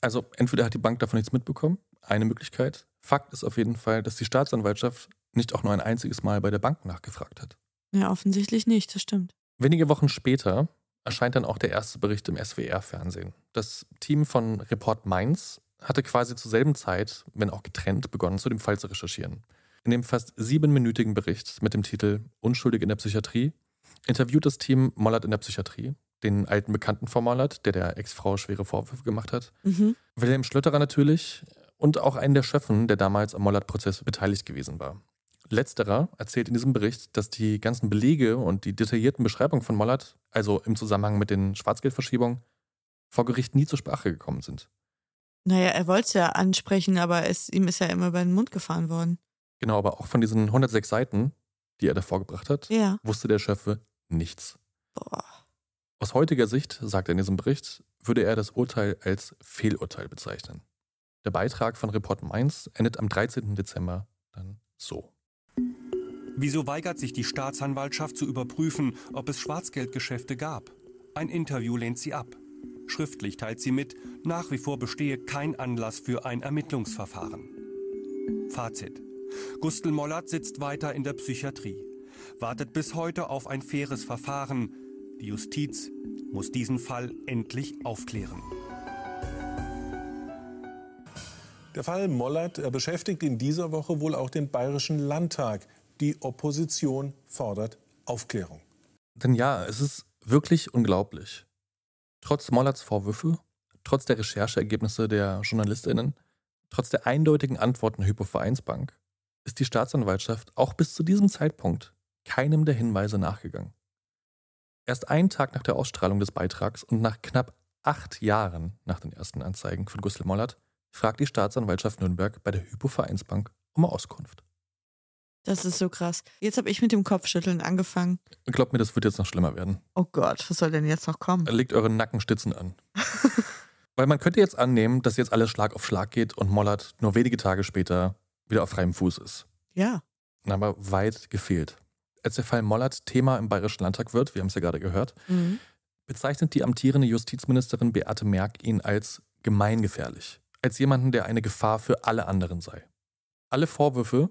Also entweder hat die Bank davon nichts mitbekommen, eine Möglichkeit. Fakt ist auf jeden Fall, dass die Staatsanwaltschaft nicht auch nur ein einziges Mal bei der Bank nachgefragt hat. Ja, offensichtlich nicht, das stimmt. Wenige Wochen später erscheint dann auch der erste Bericht im SWR-Fernsehen. Das Team von Report Mainz hatte quasi zur selben Zeit, wenn auch getrennt, begonnen, zu dem Fall zu recherchieren. In dem fast siebenminütigen Bericht mit dem Titel Unschuldig in der Psychiatrie interviewt das Team Mollert in der Psychiatrie, den alten Bekannten von Mollert, der der Ex-Frau schwere Vorwürfe gemacht hat, Mhm. Wilhelm Schlötterer natürlich und auch einen der Schöffen, der damals am Mollert-Prozess beteiligt gewesen war. Letzterer erzählt in diesem Bericht, dass die ganzen Belege und die detaillierten Beschreibungen von Mollert, also im Zusammenhang mit den Schwarzgeldverschiebungen, vor Gericht nie zur Sprache gekommen sind. Naja, er wollte es ja ansprechen, aber es, ihm ist ja immer über den Mund gefahren worden. Genau, aber auch von diesen 106 Seiten, die er da vorgebracht hat, Ja. wusste der Schöffe nichts. Boah. Aus heutiger Sicht, sagt er in diesem Bericht, würde er das Urteil als Fehlurteil bezeichnen. Der Beitrag von Report Mainz endet am 13. Dezember dann so. Wieso weigert sich die Staatsanwaltschaft zu überprüfen, ob es Schwarzgeldgeschäfte gab? Ein Interview lehnt sie ab. Schriftlich teilt sie mit, nach wie vor bestehe kein Anlass für ein Ermittlungsverfahren. Fazit. Gustl Mollert sitzt weiter in der Psychiatrie, wartet bis heute auf ein faires Verfahren. Die Justiz muss diesen Fall endlich aufklären. Der Fall Mollert er beschäftigt in dieser Woche wohl auch den Bayerischen Landtag. Die Opposition fordert Aufklärung. Denn ja, es ist wirklich unglaublich. Trotz Mollerts Vorwürfe, trotz der Rechercheergebnisse der JournalistInnen, Trotz der eindeutigen Antworten der Hypo-Vereinsbank ist die Staatsanwaltschaft auch bis zu diesem Zeitpunkt keinem der Hinweise nachgegangen. Erst einen Tag nach der Ausstrahlung des Beitrags und nach knapp acht Jahren nach den ersten Anzeigen von Gustl Mollert fragt die Staatsanwaltschaft Nürnberg bei der Hypo-Vereinsbank um Auskunft. Das ist so krass. Jetzt habe ich mit dem Kopfschütteln angefangen. Glaubt mir, das wird jetzt noch schlimmer werden. Oh Gott, was soll denn jetzt noch kommen? Legt eure Nackenstützen an. (laughs) Weil man könnte jetzt annehmen, dass jetzt alles Schlag auf Schlag geht und Mollert nur wenige Tage später wieder auf freiem Fuß ist. Ja. Aber weit gefehlt. Als der Fall Mollert Thema im Bayerischen Landtag wird, wir haben es ja gerade gehört, Mhm. bezeichnet die amtierende Justizministerin Beate Merck ihn als gemeingefährlich, als jemanden, der eine Gefahr für alle anderen sei. Alle Vorwürfe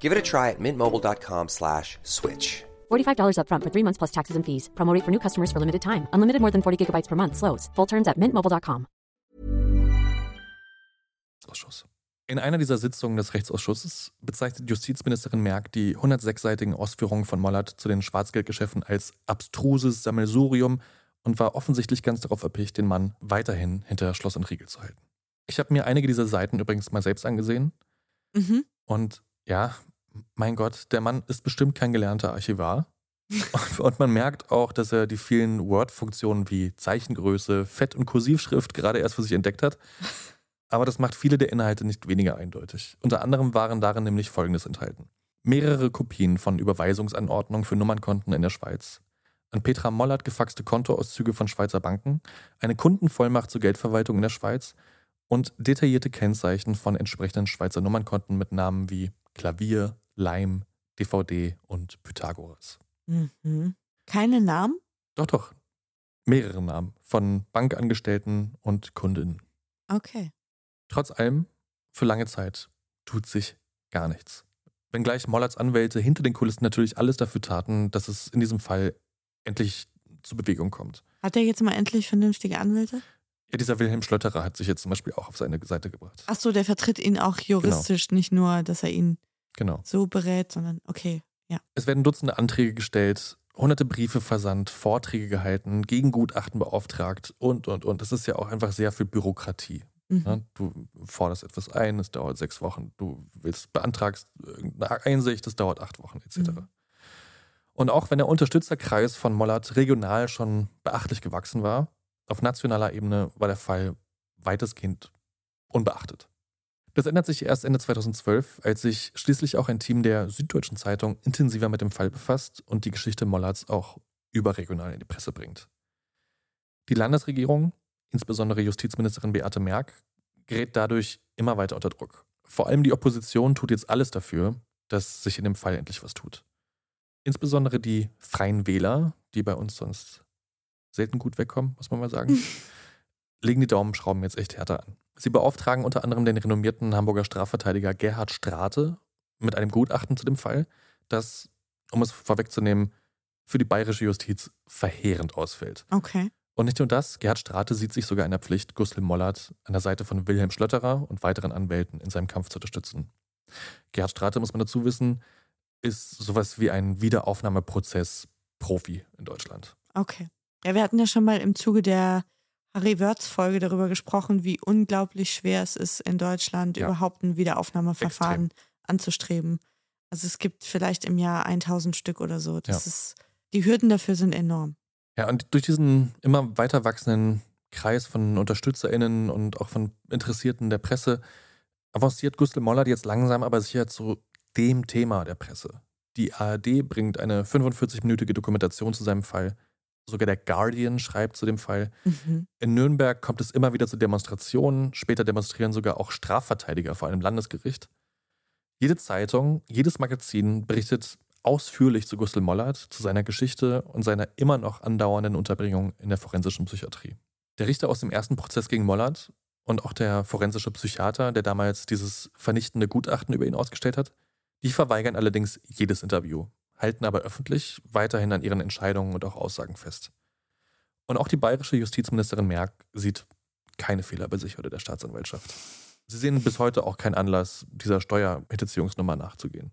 Give it a try at mintmobile.com slash switch. $45 upfront for three months plus taxes and fees. Promo rate for new customers for limited time. Unlimited more than 40 gigabytes per month. Slows. Full terms at mintmobile.com. Ausschuss. In einer dieser Sitzungen des Rechtsausschusses bezeichnet Justizministerin Merck die 106-seitigen Ausführungen von Mollert zu den Schwarzgeldgeschäften als abstruses Sammelsurium und war offensichtlich ganz darauf erpicht, den Mann weiterhin hinter Schloss und Riegel zu halten. Ich habe mir einige dieser Seiten übrigens mal selbst angesehen Mhm. und ja, mein Gott, der Mann ist bestimmt kein gelernter Archivar. (laughs) Und- man merkt auch, dass er die vielen Word-Funktionen wie Zeichengröße, Fett- und Kursivschrift gerade erst für sich entdeckt hat. Aber das macht viele der Inhalte nicht weniger eindeutig. Unter anderem waren darin nämlich Folgendes enthalten. Mehrere Kopien von Überweisungsanordnungen für Nummernkonten in der Schweiz, an Petra Mollert gefaxte Kontoauszüge von Schweizer Banken, eine Kundenvollmacht zur Geldverwaltung in der Schweiz und detaillierte Kennzeichen von entsprechenden Schweizer Nummernkonten mit Namen wie Klavier, Leim, DVD und Pythagoras. Mhm. Keine Namen? Doch, doch. Mehrere Namen von Bankangestellten und Kundinnen. Okay. Trotz allem, für lange Zeit tut sich gar nichts. Wenngleich Mollerts Anwälte hinter den Kulissen natürlich alles dafür taten, dass es in diesem Fall endlich zu Bewegung kommt. Hat er jetzt mal endlich vernünftige Anwälte? Ja, dieser Wilhelm Schlötterer hat sich jetzt zum Beispiel auch auf seine Seite gebracht. Ach so, der vertritt ihn auch juristisch, nicht nur, dass er ihn Genau. so berät, sondern okay, ja. Es werden Dutzende Anträge gestellt, hunderte Briefe versandt, Vorträge gehalten, Gegengutachten beauftragt und, und, und. Das ist ja auch einfach sehr viel Bürokratie. Mhm. Ne? Du forderst etwas ein, es dauert sechs Wochen. Du willst, beantragst irgendeine Einsicht, das dauert acht Wochen, etc. Mhm. Und auch wenn der Unterstützerkreis von Mollert regional schon beachtlich gewachsen war, auf nationaler Ebene war der Fall weitestgehend unbeachtet. Das ändert sich erst Ende 2012, als sich schließlich auch ein Team der Süddeutschen Zeitung intensiver mit dem Fall befasst und die Geschichte Mollerts auch überregional in die Presse bringt. Die Landesregierung, insbesondere Justizministerin Beate Merck, gerät dadurch immer weiter unter Druck. Vor allem die Opposition tut jetzt alles dafür, dass sich in dem Fall endlich was tut. Insbesondere die Freien Wähler, die bei uns sonst selten gut wegkommen, muss man mal sagen, (laughs) legen die Daumenschrauben jetzt echt härter an. Sie beauftragen unter anderem den renommierten Hamburger Strafverteidiger Gerhard Strate mit einem Gutachten zu dem Fall, das, um es vorwegzunehmen, für die bayerische Justiz verheerend ausfällt. Okay. Und nicht nur das, Gerhard Strate sieht sich sogar in der Pflicht, Gustl Mollert an der Seite von Wilhelm Schlötterer und weiteren Anwälten in seinem Kampf zu unterstützen. Gerhard Strate, muss man dazu wissen, ist sowas wie ein Wiederaufnahmeprozess-Profi in Deutschland. Okay. Ja, wir hatten ja schon mal im Zuge der Harry Wörths-Folge darüber gesprochen, wie unglaublich schwer es ist, in Deutschland Ja. überhaupt ein Wiederaufnahmeverfahren anzustreben. Also es gibt vielleicht im Jahr 1000 Stück oder so. Das Ja. ist, die Hürden dafür sind enorm. Ja, und durch diesen immer weiter wachsenden Kreis von UnterstützerInnen und auch von Interessierten der Presse avanciert Gustl Mollert jetzt langsam aber sicher zu dem Thema der Presse. Die ARD bringt eine 45-minütige Dokumentation zu seinem Fall. Sogar der Guardian schreibt zu dem Fall. Mhm. In Nürnberg kommt es immer wieder zu Demonstrationen. Später demonstrieren sogar auch Strafverteidiger vor einem Landesgericht. Jede Zeitung, jedes Magazin berichtet ausführlich zu Gustl Mollert, zu seiner Geschichte und seiner immer noch andauernden Unterbringung in der forensischen Psychiatrie. Der Richter aus dem ersten Prozess gegen Mollert und auch der forensische Psychiater, der damals dieses vernichtende Gutachten über ihn ausgestellt hat, die verweigern allerdings jedes Interview, halten aber öffentlich weiterhin an ihren Entscheidungen und auch Aussagen fest. Und auch die bayerische Justizministerin Merck sieht keine Fehler bei sich oder der Staatsanwaltschaft. Sie sehen bis heute auch keinen Anlass, dieser Steuerhinterziehungsnummer nachzugehen.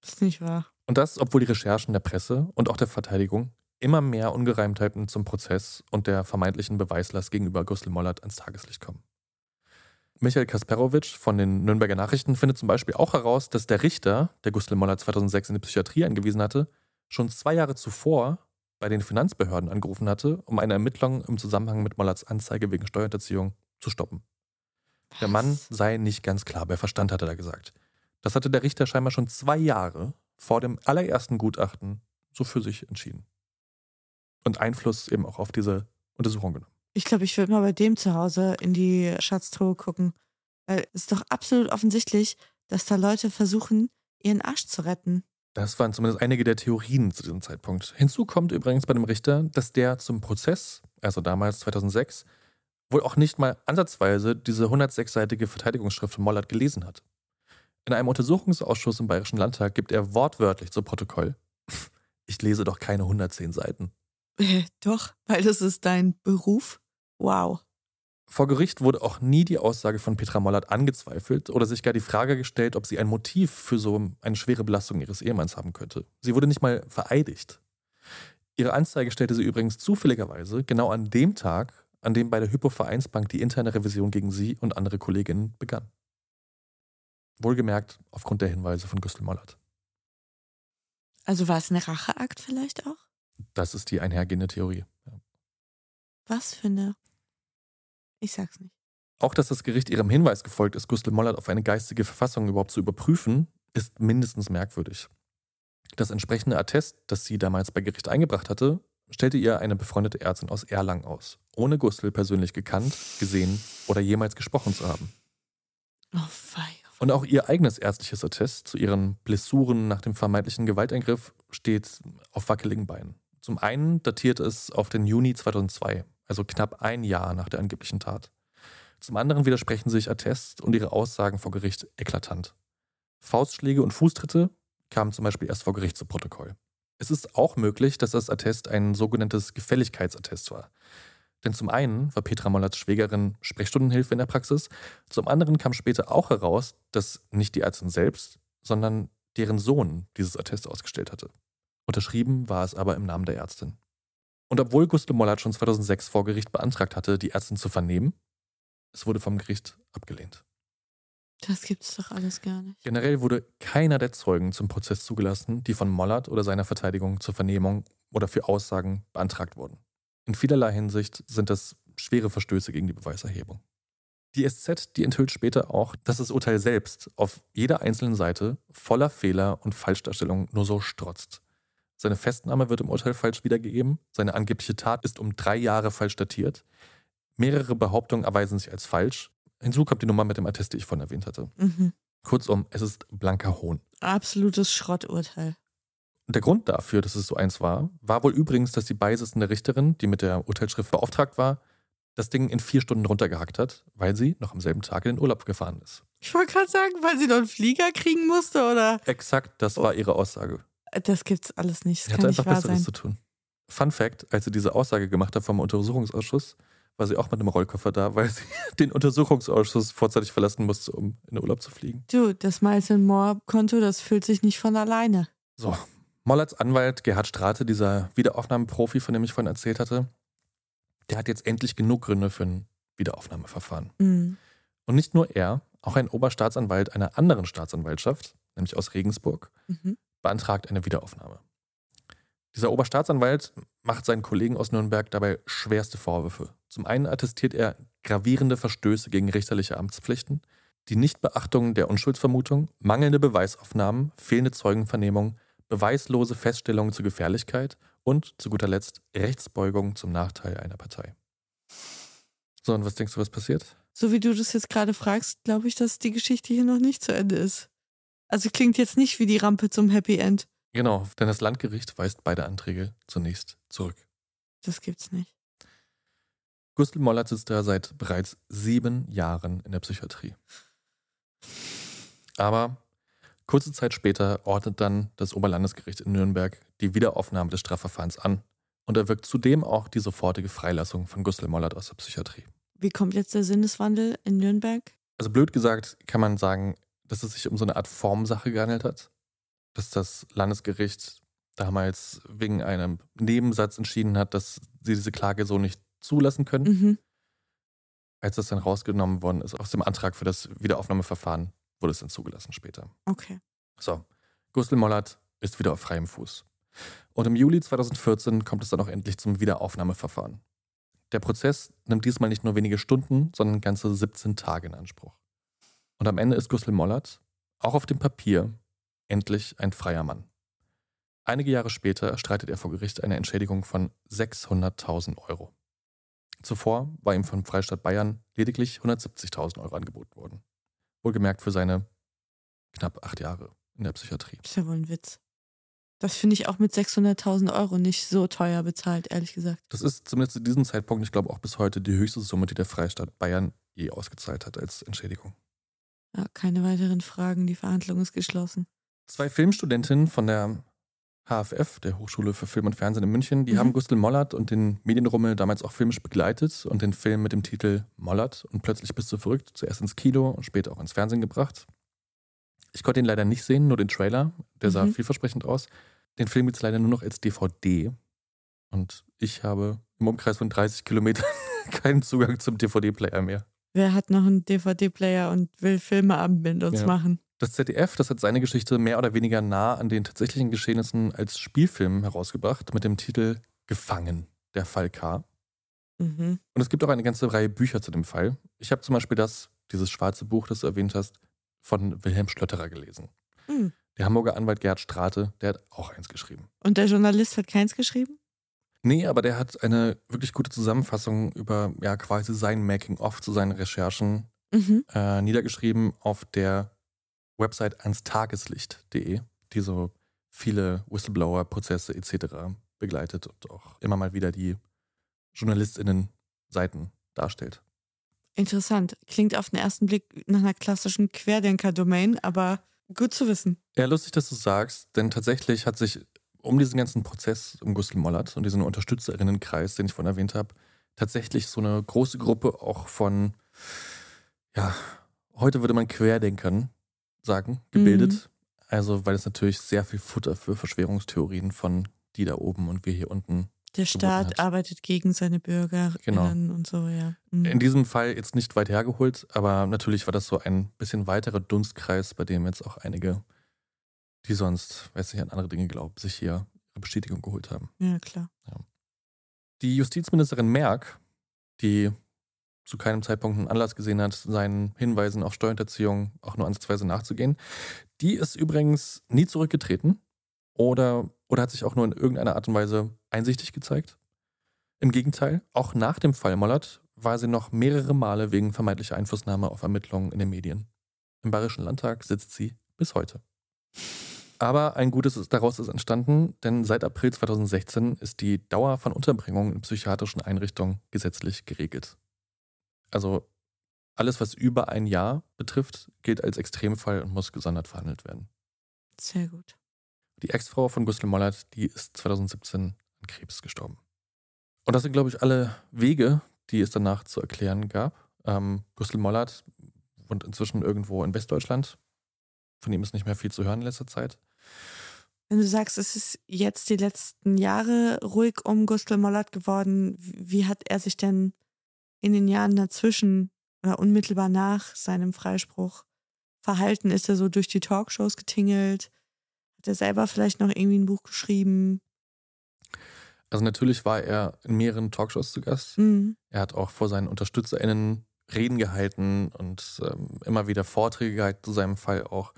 Das ist nicht wahr. Und das, obwohl die Recherchen der Presse und auch der Verteidigung immer mehr Ungereimtheiten zum Prozess und der vermeintlichen Beweislast gegenüber Gustl Mollert ans Tageslicht kommen. Michael Kasperowitsch von den Nürnberger Nachrichten findet zum Beispiel auch heraus, dass der Richter, der Gustl Mollert 2006 in die Psychiatrie eingewiesen hatte, schon zwei Jahre zuvor bei den Finanzbehörden angerufen hatte, um eine Ermittlung im Zusammenhang mit Mollerts Anzeige wegen Steuerhinterziehung zu stoppen. Was? Der Mann sei nicht ganz klar bei Verstand, hat er da gesagt. Das hatte der Richter scheinbar schon zwei Jahre vor dem allerersten Gutachten so für sich entschieden. Und Einfluss eben auch auf diese Untersuchung genommen. Ich glaube, ich würde mal bei dem zu Hause in die Schatztruhe gucken. Weil es ist doch absolut offensichtlich, dass da Leute versuchen, ihren Arsch zu retten. Das waren zumindest einige der Theorien zu diesem Zeitpunkt. Hinzu kommt übrigens bei dem Richter, dass der zum Prozess, also damals 2006, wohl auch nicht mal ansatzweise diese 106-seitige Verteidigungsschrift von Mollert gelesen hat. In einem Untersuchungsausschuss im Bayerischen Landtag gibt er wortwörtlich zu Protokoll: Ich lese doch keine 110 Seiten. Äh, (laughs) doch, weil das ist dein Beruf. Wow. Vor Gericht wurde auch nie die Aussage von Petra Mollert angezweifelt oder sich gar die Frage gestellt, ob sie ein Motiv für so eine schwere Belastung ihres Ehemanns haben könnte. Sie wurde nicht mal vereidigt. Ihre Anzeige stellte sie übrigens zufälligerweise genau an dem Tag, an dem bei der Hypo-Vereinsbank die interne Revision gegen sie und andere Kolleginnen begann. Wohlgemerkt aufgrund der Hinweise von Gustl Mollert. Also war es ein Racheakt vielleicht auch? Das ist die einhergehende Theorie. Ja. Was für eine? Ich sag's nicht. Auch dass das Gericht ihrem Hinweis gefolgt ist, Gustl Mollert auf eine geistige Verfassung überhaupt zu überprüfen, ist mindestens merkwürdig. Das entsprechende Attest, das sie damals bei Gericht eingebracht hatte, stellte ihr eine befreundete Ärztin aus Erlangen aus, ohne Gustl persönlich gekannt, gesehen oder jemals gesprochen zu haben. Oh, fei. Und auch ihr eigenes ärztliches Attest zu ihren Blessuren nach dem vermeintlichen Gewalteingriff steht auf wackeligen Beinen. Zum einen datiert es auf den Juni 2002, also knapp ein Jahr nach der angeblichen Tat. Zum anderen widersprechen sich Attest und ihre Aussagen vor Gericht eklatant. Faustschläge und Fußtritte kamen zum Beispiel erst vor Gericht zu Protokoll. Es ist auch möglich, dass das Attest ein sogenanntes Gefälligkeitsattest war. Denn zum einen war Petra Mollerts Schwägerin Sprechstundenhilfe in der Praxis, zum anderen kam später auch heraus, dass nicht die Ärztin selbst, sondern deren Sohn dieses Attest ausgestellt hatte. Unterschrieben war es aber im Namen der Ärztin. Und obwohl Gustl Mollert schon 2006 vor Gericht beantragt hatte, die Ärztin zu vernehmen, es wurde vom Gericht abgelehnt. Das gibt's doch alles gar nicht. Generell wurde keiner der Zeugen zum Prozess zugelassen, die von Mollert oder seiner Verteidigung zur Vernehmung oder für Aussagen beantragt wurden. In vielerlei Hinsicht sind das schwere Verstöße gegen die Beweiserhebung. Die SZ, die enthüllt später auch, dass das Urteil selbst auf jeder einzelnen Seite voller Fehler und Falschdarstellungen nur so strotzt. Seine Festnahme wird im Urteil falsch wiedergegeben, seine angebliche Tat ist um drei Jahre falsch datiert. Mehrere Behauptungen erweisen sich als falsch. Hinzu kommt die Nummer mit dem Attest, die ich vorhin erwähnt hatte. Mhm. Kurzum, es ist blanker Hohn. Absolutes Schrotturteil. Der Grund dafür, dass es so eins war, war wohl übrigens, dass die Beisitzende Richterin, die mit der Urteilsschrift beauftragt war, das Ding in vier Stunden runtergehackt hat, weil sie noch am selben Tag in den Urlaub gefahren ist. Ich wollte gerade sagen, weil sie noch einen Flieger kriegen musste, oder? Exakt, das war ihre Aussage. Das gibt's alles nicht. Das sie hatte einfach Besseres sein. zu tun. Fun Fact: Als sie diese Aussage gemacht hat vom Untersuchungsausschuss, war sie auch mit einem Rollkoffer da, weil sie (laughs) den Untersuchungsausschuss vorzeitig verlassen musste, um in den Urlaub zu fliegen. Du, das Miles Moore-Konto, das füllt sich nicht von alleine. So, Mollerts Anwalt Gerhard Strate, dieser Wiederaufnahmeprofi, von dem ich vorhin erzählt hatte, der hat jetzt endlich genug Gründe für ein Wiederaufnahmeverfahren. Mhm. Und nicht nur er, auch ein Oberstaatsanwalt einer anderen Staatsanwaltschaft, nämlich aus Regensburg, mhm. Beantragt eine Wiederaufnahme. Dieser Oberstaatsanwalt macht seinen Kollegen aus Nürnberg dabei schwerste Vorwürfe. Zum einen attestiert er gravierende Verstöße gegen richterliche Amtspflichten, die Nichtbeachtung der Unschuldsvermutung, mangelnde Beweisaufnahmen, fehlende Zeugenvernehmung, beweislose Feststellungen zur Gefährlichkeit und zu guter Letzt Rechtsbeugung zum Nachteil einer Partei. So, und was denkst du, was passiert? So wie du das jetzt gerade fragst, glaube ich, dass die Geschichte hier noch nicht zu Ende ist. Also klingt jetzt nicht wie die Rampe zum Happy End. Genau, denn das Landgericht weist beide Anträge zunächst zurück. Das gibt's nicht. Gustl Mollert sitzt da seit bereits sieben Jahren in der Psychiatrie. Aber kurze Zeit später ordnet dann das Oberlandesgericht in Nürnberg die Wiederaufnahme des Strafverfahrens an und erwirkt zudem auch die sofortige Freilassung von Gustl Mollert aus der Psychiatrie. Wie kommt jetzt der Sinneswandel in Nürnberg? Also blöd gesagt kann man sagen, dass es sich um so eine Art Formsache gehandelt hat. Dass das Landesgericht damals wegen einem Nebensatz entschieden hat, dass sie diese Klage so nicht zulassen können. Mhm. Als das dann rausgenommen worden ist aus dem Antrag für das Wiederaufnahmeverfahren, wurde es dann zugelassen später. Okay. So, Gustl Mollert ist wieder auf freiem Fuß. Und im Juli 2014 kommt es dann auch endlich zum Wiederaufnahmeverfahren. Der Prozess nimmt diesmal nicht nur wenige Stunden, sondern ganze 17 Tage in Anspruch. Und am Ende ist Gustl Mollert, auch auf dem Papier, endlich ein freier Mann. Einige Jahre später erstreitet er vor Gericht eine Entschädigung von 600.000 Euro. Zuvor war ihm vom Freistaat Bayern lediglich 170.000 Euro angeboten worden. Wohlgemerkt für seine knapp acht Jahre in der Psychiatrie. Das ist ja wohl ein Witz. Das finde ich auch mit 600.000 Euro nicht so teuer bezahlt, ehrlich gesagt. Das ist zumindest zu diesem Zeitpunkt, ich glaube auch bis heute, die höchste Summe, die der Freistaat Bayern je ausgezahlt hat als Entschädigung. Ja, keine weiteren Fragen, die Verhandlung ist geschlossen. Zwei Filmstudentinnen von der HFF, der Hochschule für Film und Fernsehen in München, die Mhm. haben Gustl Mollert und den Medienrummel damals auch filmisch begleitet und den Film mit dem Titel Mollert und plötzlich bist du verrückt zuerst ins Kino und später auch ins Fernsehen gebracht. Ich konnte ihn leider nicht sehen, nur den Trailer. Der sah Mhm. vielversprechend aus. Den Film gibt es leider nur noch als DVD. Und ich habe im Umkreis von 30 Kilometern (laughs) keinen Zugang zum DVD-Player mehr. Wer hat noch einen DVD-Player und will Filmeabend mit uns Ja. machen? Das ZDF, das hat seine Geschichte mehr oder weniger nah an den tatsächlichen Geschehnissen als Spielfilm herausgebracht mit dem Titel Gefangen, der Fall K. Mhm. Und es gibt auch eine ganze Reihe Bücher zu dem Fall. Ich habe zum Beispiel das, dieses schwarze Buch, das du erwähnt hast, von Wilhelm Schlötterer gelesen. Mhm. Der Hamburger Anwalt Gerd Strate, der hat auch eins geschrieben. Und der Journalist hat keins geschrieben? Nee, aber der hat eine wirklich gute Zusammenfassung über ja quasi sein Making-of zu seinen Recherchen Mhm. äh, niedergeschrieben auf der Website anstageslicht.de, die so viele Whistleblower-Prozesse etc. begleitet und auch immer mal wieder die JournalistInnen-Seiten darstellt. Interessant. Klingt auf den ersten Blick nach einer klassischen Querdenker-Domain, aber gut zu wissen. Ja, lustig, dass du sagst, denn tatsächlich hat sich um diesen ganzen Prozess um Gustl Mollert und diesen Unterstützerinnenkreis, den ich vorhin erwähnt habe, tatsächlich so eine große Gruppe auch von, ja, heute würde man Querdenkern sagen, gebildet. Mhm. Also, weil es natürlich sehr viel Futter für Verschwörungstheorien von die da oben und wir hier unten. Der Staat arbeitet gegen seine Bürger Genau. und so, ja. Mhm. In diesem Fall jetzt nicht weit hergeholt, aber natürlich war das so ein bisschen weiterer Dunstkreis, bei dem jetzt auch einige, die sonst, weiß nicht, an andere Dinge glauben, sich hier ihre Bestätigung geholt haben. Ja, klar. Die Justizministerin Merck, die zu keinem Zeitpunkt einen Anlass gesehen hat, seinen Hinweisen auf Steuerhinterziehung auch nur ansatzweise nachzugehen, die ist übrigens nie zurückgetreten oder, oder hat sich auch nur in irgendeiner Art und Weise einsichtig gezeigt. Im Gegenteil, auch nach dem Fall Mollert war sie noch mehrere Male wegen vermeintlicher Einflussnahme auf Ermittlungen in den Medien. Im Bayerischen Landtag sitzt sie bis heute. Aber ein Gutes ist daraus ist entstanden, denn seit April 2016 ist die Dauer von Unterbringung in psychiatrischen Einrichtungen gesetzlich geregelt. Also alles, was über ein Jahr betrifft, gilt als Extremfall und muss gesondert verhandelt werden. Sehr gut. Die Ex-Frau von Gustl Mollert, die ist 2017 an Krebs gestorben. Und das sind, glaube ich, alle Wege, die es danach zu erklären gab. Ähm, Gustl Mollert wohnt inzwischen irgendwo in Westdeutschland. Von ihm ist nicht mehr viel zu hören in letzter Zeit. Wenn du sagst, es ist jetzt die letzten Jahre ruhig um Gustl Mollert geworden, wie hat er sich denn in den Jahren dazwischen oder unmittelbar nach seinem Freispruch verhalten? Ist er so durch die Talkshows getingelt? Hat er selber vielleicht noch irgendwie ein Buch geschrieben? Also natürlich war er in mehreren Talkshows zu Gast. Mhm. Er hat auch vor seinen UnterstützerInnen Reden gehalten und ähm, immer wieder Vorträge gehalten zu seinem Fall auch.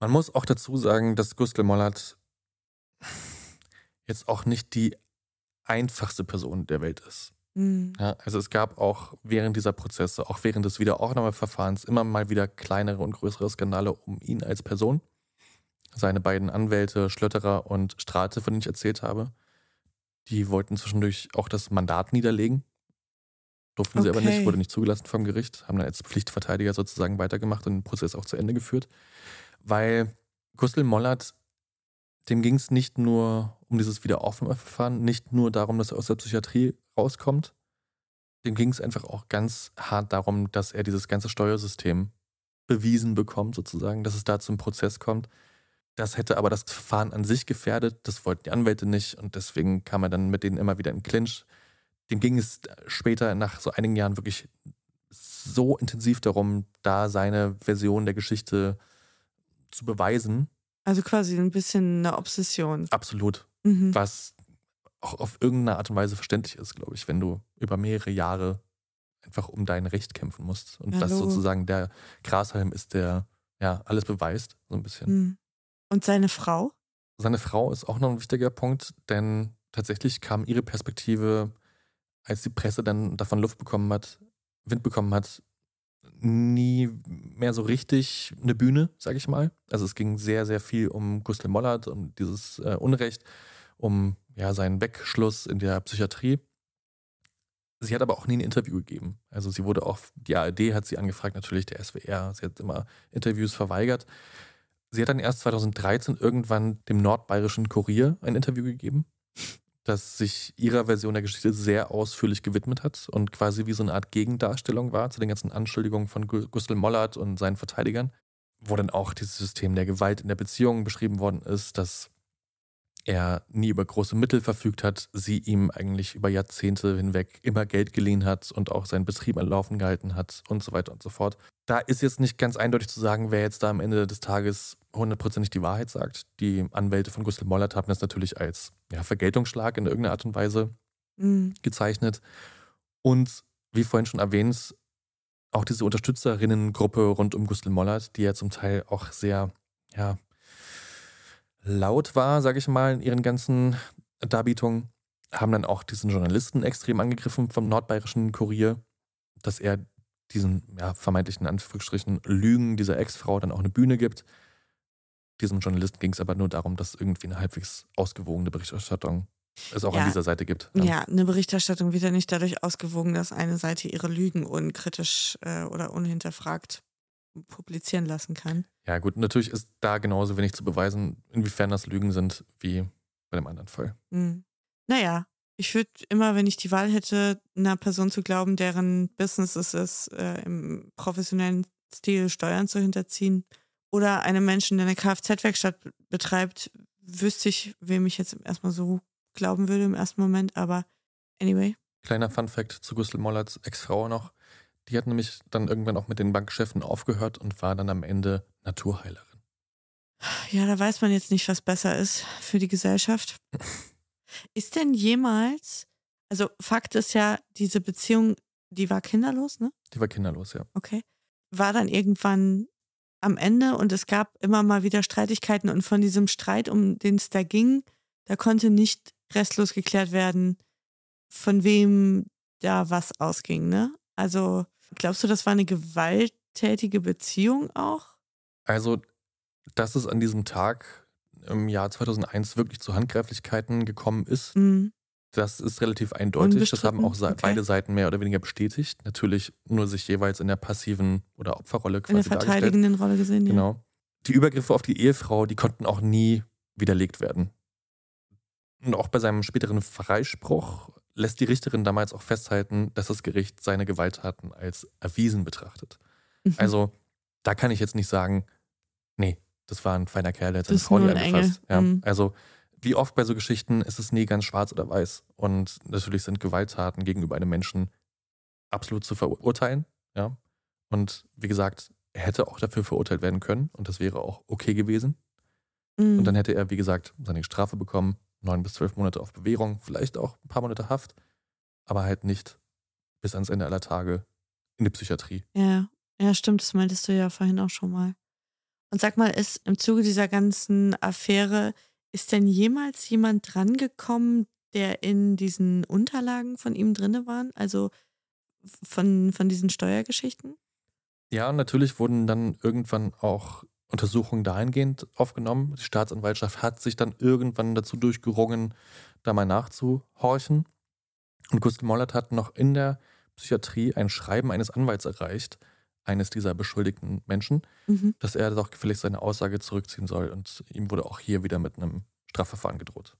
Man muss auch dazu sagen, dass Gustl Mollert jetzt auch nicht die einfachste Person der Welt ist. Mhm. Ja, also es gab auch während dieser Prozesse, auch während des Wiederaufnahmeverfahrens, immer mal wieder kleinere und größere Skandale um ihn als Person. Seine beiden Anwälte, Schlötterer und Strate, von denen ich erzählt habe, die wollten zwischendurch auch das Mandat niederlegen, Durften sie aber Okay. nicht, wurde nicht zugelassen vom Gericht, haben dann als Pflichtverteidiger sozusagen weitergemacht und den Prozess auch zu Ende geführt. Weil Gustl Mollert, dem ging es nicht nur um dieses Wiederaufnahmeverfahren, nicht nur darum, dass er aus der Psychiatrie rauskommt. Dem ging es einfach auch ganz hart darum, dass er dieses ganze Steuersystem bewiesen bekommt, sozusagen, dass es da zum Prozess kommt. Das hätte aber das Verfahren an sich gefährdet. Das wollten die Anwälte nicht und deswegen kam er dann mit denen immer wieder in Clinch. Dem ging es später nach so einigen Jahren wirklich so intensiv darum, da seine Version der Geschichte zu beweisen. Also quasi ein bisschen eine Obsession. Absolut. Mhm. Was auch auf irgendeine Art und Weise verständlich ist, glaube ich, wenn du über mehrere Jahre einfach um dein Recht kämpfen musst. Und Ja, das sozusagen der Grashalm ist, der ja alles beweist, so ein bisschen. Mhm. Und seine Frau? Seine Frau ist auch noch ein wichtiger Punkt, denn tatsächlich kam ihre Perspektive, als die Presse dann davon Luft bekommen hat, Wind bekommen hat, nie mehr so richtig eine Bühne, sage ich mal. Also es ging sehr, sehr viel um Gustl Mollert, um dieses äh, Unrecht, um ja seinen Wegschluss in der Psychiatrie. Sie hat aber auch nie ein Interview gegeben. Also sie wurde auch, die ARD hat sie angefragt, natürlich der SWR. Sie hat immer Interviews verweigert. Sie hat dann erst 2013 irgendwann dem nordbayerischen Kurier ein Interview gegeben, das sich ihrer Version der Geschichte sehr ausführlich gewidmet hat und quasi wie so eine Art Gegendarstellung war zu den ganzen Anschuldigungen von Gu- Gustl Mollert und seinen Verteidigern, wo dann auch dieses System der Gewalt in der Beziehung beschrieben worden ist, dass er nie über große Mittel verfügt hat, sie ihm eigentlich über Jahrzehnte hinweg immer Geld geliehen hat und auch seinen Betrieb am Laufen gehalten hat und so weiter und so fort. Da ist jetzt nicht ganz eindeutig zu sagen, wer jetzt da am Ende des Tages hundertprozentig die Wahrheit sagt. Die Anwälte von Gustl Mollert haben das natürlich als ja, Vergeltungsschlag in irgendeiner Art und Weise Mhm. gezeichnet. Und wie vorhin schon erwähnt, auch diese Unterstützerinnengruppe rund um Gustl Mollert, die ja zum Teil auch sehr, ja, laut war, sage ich mal, in ihren ganzen Darbietungen, haben dann auch diesen Journalisten extrem angegriffen vom nordbayerischen Kurier, dass er diesen ja, vermeintlichen Anführungsstrichen Lügen dieser Ex-Frau dann auch eine Bühne gibt. Diesem Journalisten ging es aber nur darum, dass irgendwie eine halbwegs ausgewogene Berichterstattung es auch Ja. an dieser Seite gibt. Ja. eine Berichterstattung wird ja nicht dadurch ausgewogen, dass eine Seite ihre Lügen unkritisch äh, oder unhinterfragt publizieren lassen kann. Ja, gut, natürlich ist da genauso wenig zu beweisen, inwiefern das Lügen sind, wie bei dem anderen Fall. Hm. Naja, ich würde immer, wenn ich die Wahl hätte, einer Person zu glauben, deren Business es ist, äh, im professionellen Stil Steuern zu hinterziehen, oder einem Menschen, der eine Kfz-Werkstatt betreibt, wüsste ich, wem ich jetzt erstmal so glauben würde im ersten Moment, aber anyway. Kleiner Fun-Fact zu Gustl Mollerts Ex-Frau noch. Die hat nämlich dann irgendwann auch mit den Bankgeschäften aufgehört und war dann am Ende Naturheilerin. Ja, da weiß man jetzt nicht, was besser ist für die Gesellschaft. (laughs) Ist denn jemals, also Fakt ist ja, diese Beziehung, die war kinderlos, ne? Die war kinderlos, ja. Okay. War dann irgendwann am Ende und es gab immer mal wieder Streitigkeiten und von diesem Streit, um den es da ging, da konnte nicht restlos geklärt werden, von wem da was ausging, ne? Also, glaubst du, das war eine gewalttätige Beziehung auch? Also, dass es an diesem Tag im Jahr 2001 wirklich zu Handgreiflichkeiten gekommen ist, Mhm. Das ist relativ eindeutig. Das haben auch se- beide Seiten mehr oder weniger bestätigt. Natürlich nur sich jeweils in der passiven oder Opferrolle In der quasi verteidigenden Rolle gesehen, ja. Genau. Die Übergriffe auf die Ehefrau, die konnten auch nie widerlegt werden. Und auch bei seinem späteren Freispruch lässt die Richterin damals auch festhalten, dass das Gericht seine Gewalttaten als erwiesen betrachtet. Mhm. Also da kann ich jetzt nicht sagen, nee, das war ein feiner Kerl, der hat seine Frau ein angefasst. Ja, Mhm. Also wie oft bei so Geschichten ist es nie ganz schwarz oder weiß. Und natürlich sind Gewalttaten gegenüber einem Menschen absolut zu verurteilen. Ja. Und wie gesagt, er hätte auch dafür verurteilt werden können und das wäre auch okay gewesen. Mhm. Und dann hätte er, wie gesagt, seine Strafe bekommen, neun bis zwölf Monate auf Bewährung, vielleicht auch ein paar Monate Haft, aber halt nicht bis ans Ende aller Tage in die Psychiatrie. Ja, ja, stimmt, das meintest du ja vorhin auch schon mal. Und sag mal, ist im Zuge dieser ganzen Affäre, ist denn jemals jemand drangekommen, der in diesen Unterlagen von ihm drinne waren? Also von, von diesen Steuergeschichten? Ja, natürlich wurden dann irgendwann auch Untersuchungen dahingehend aufgenommen. Die Staatsanwaltschaft hat sich dann irgendwann dazu durchgerungen, da mal nachzuhorchen. Und Gustl Mollert hat noch in der Psychiatrie ein Schreiben eines Anwalts erreicht, eines dieser beschuldigten Menschen, Mhm. dass er doch gefälligst seine Aussage zurückziehen soll. Und ihm wurde auch hier wieder mit einem Strafverfahren gedroht.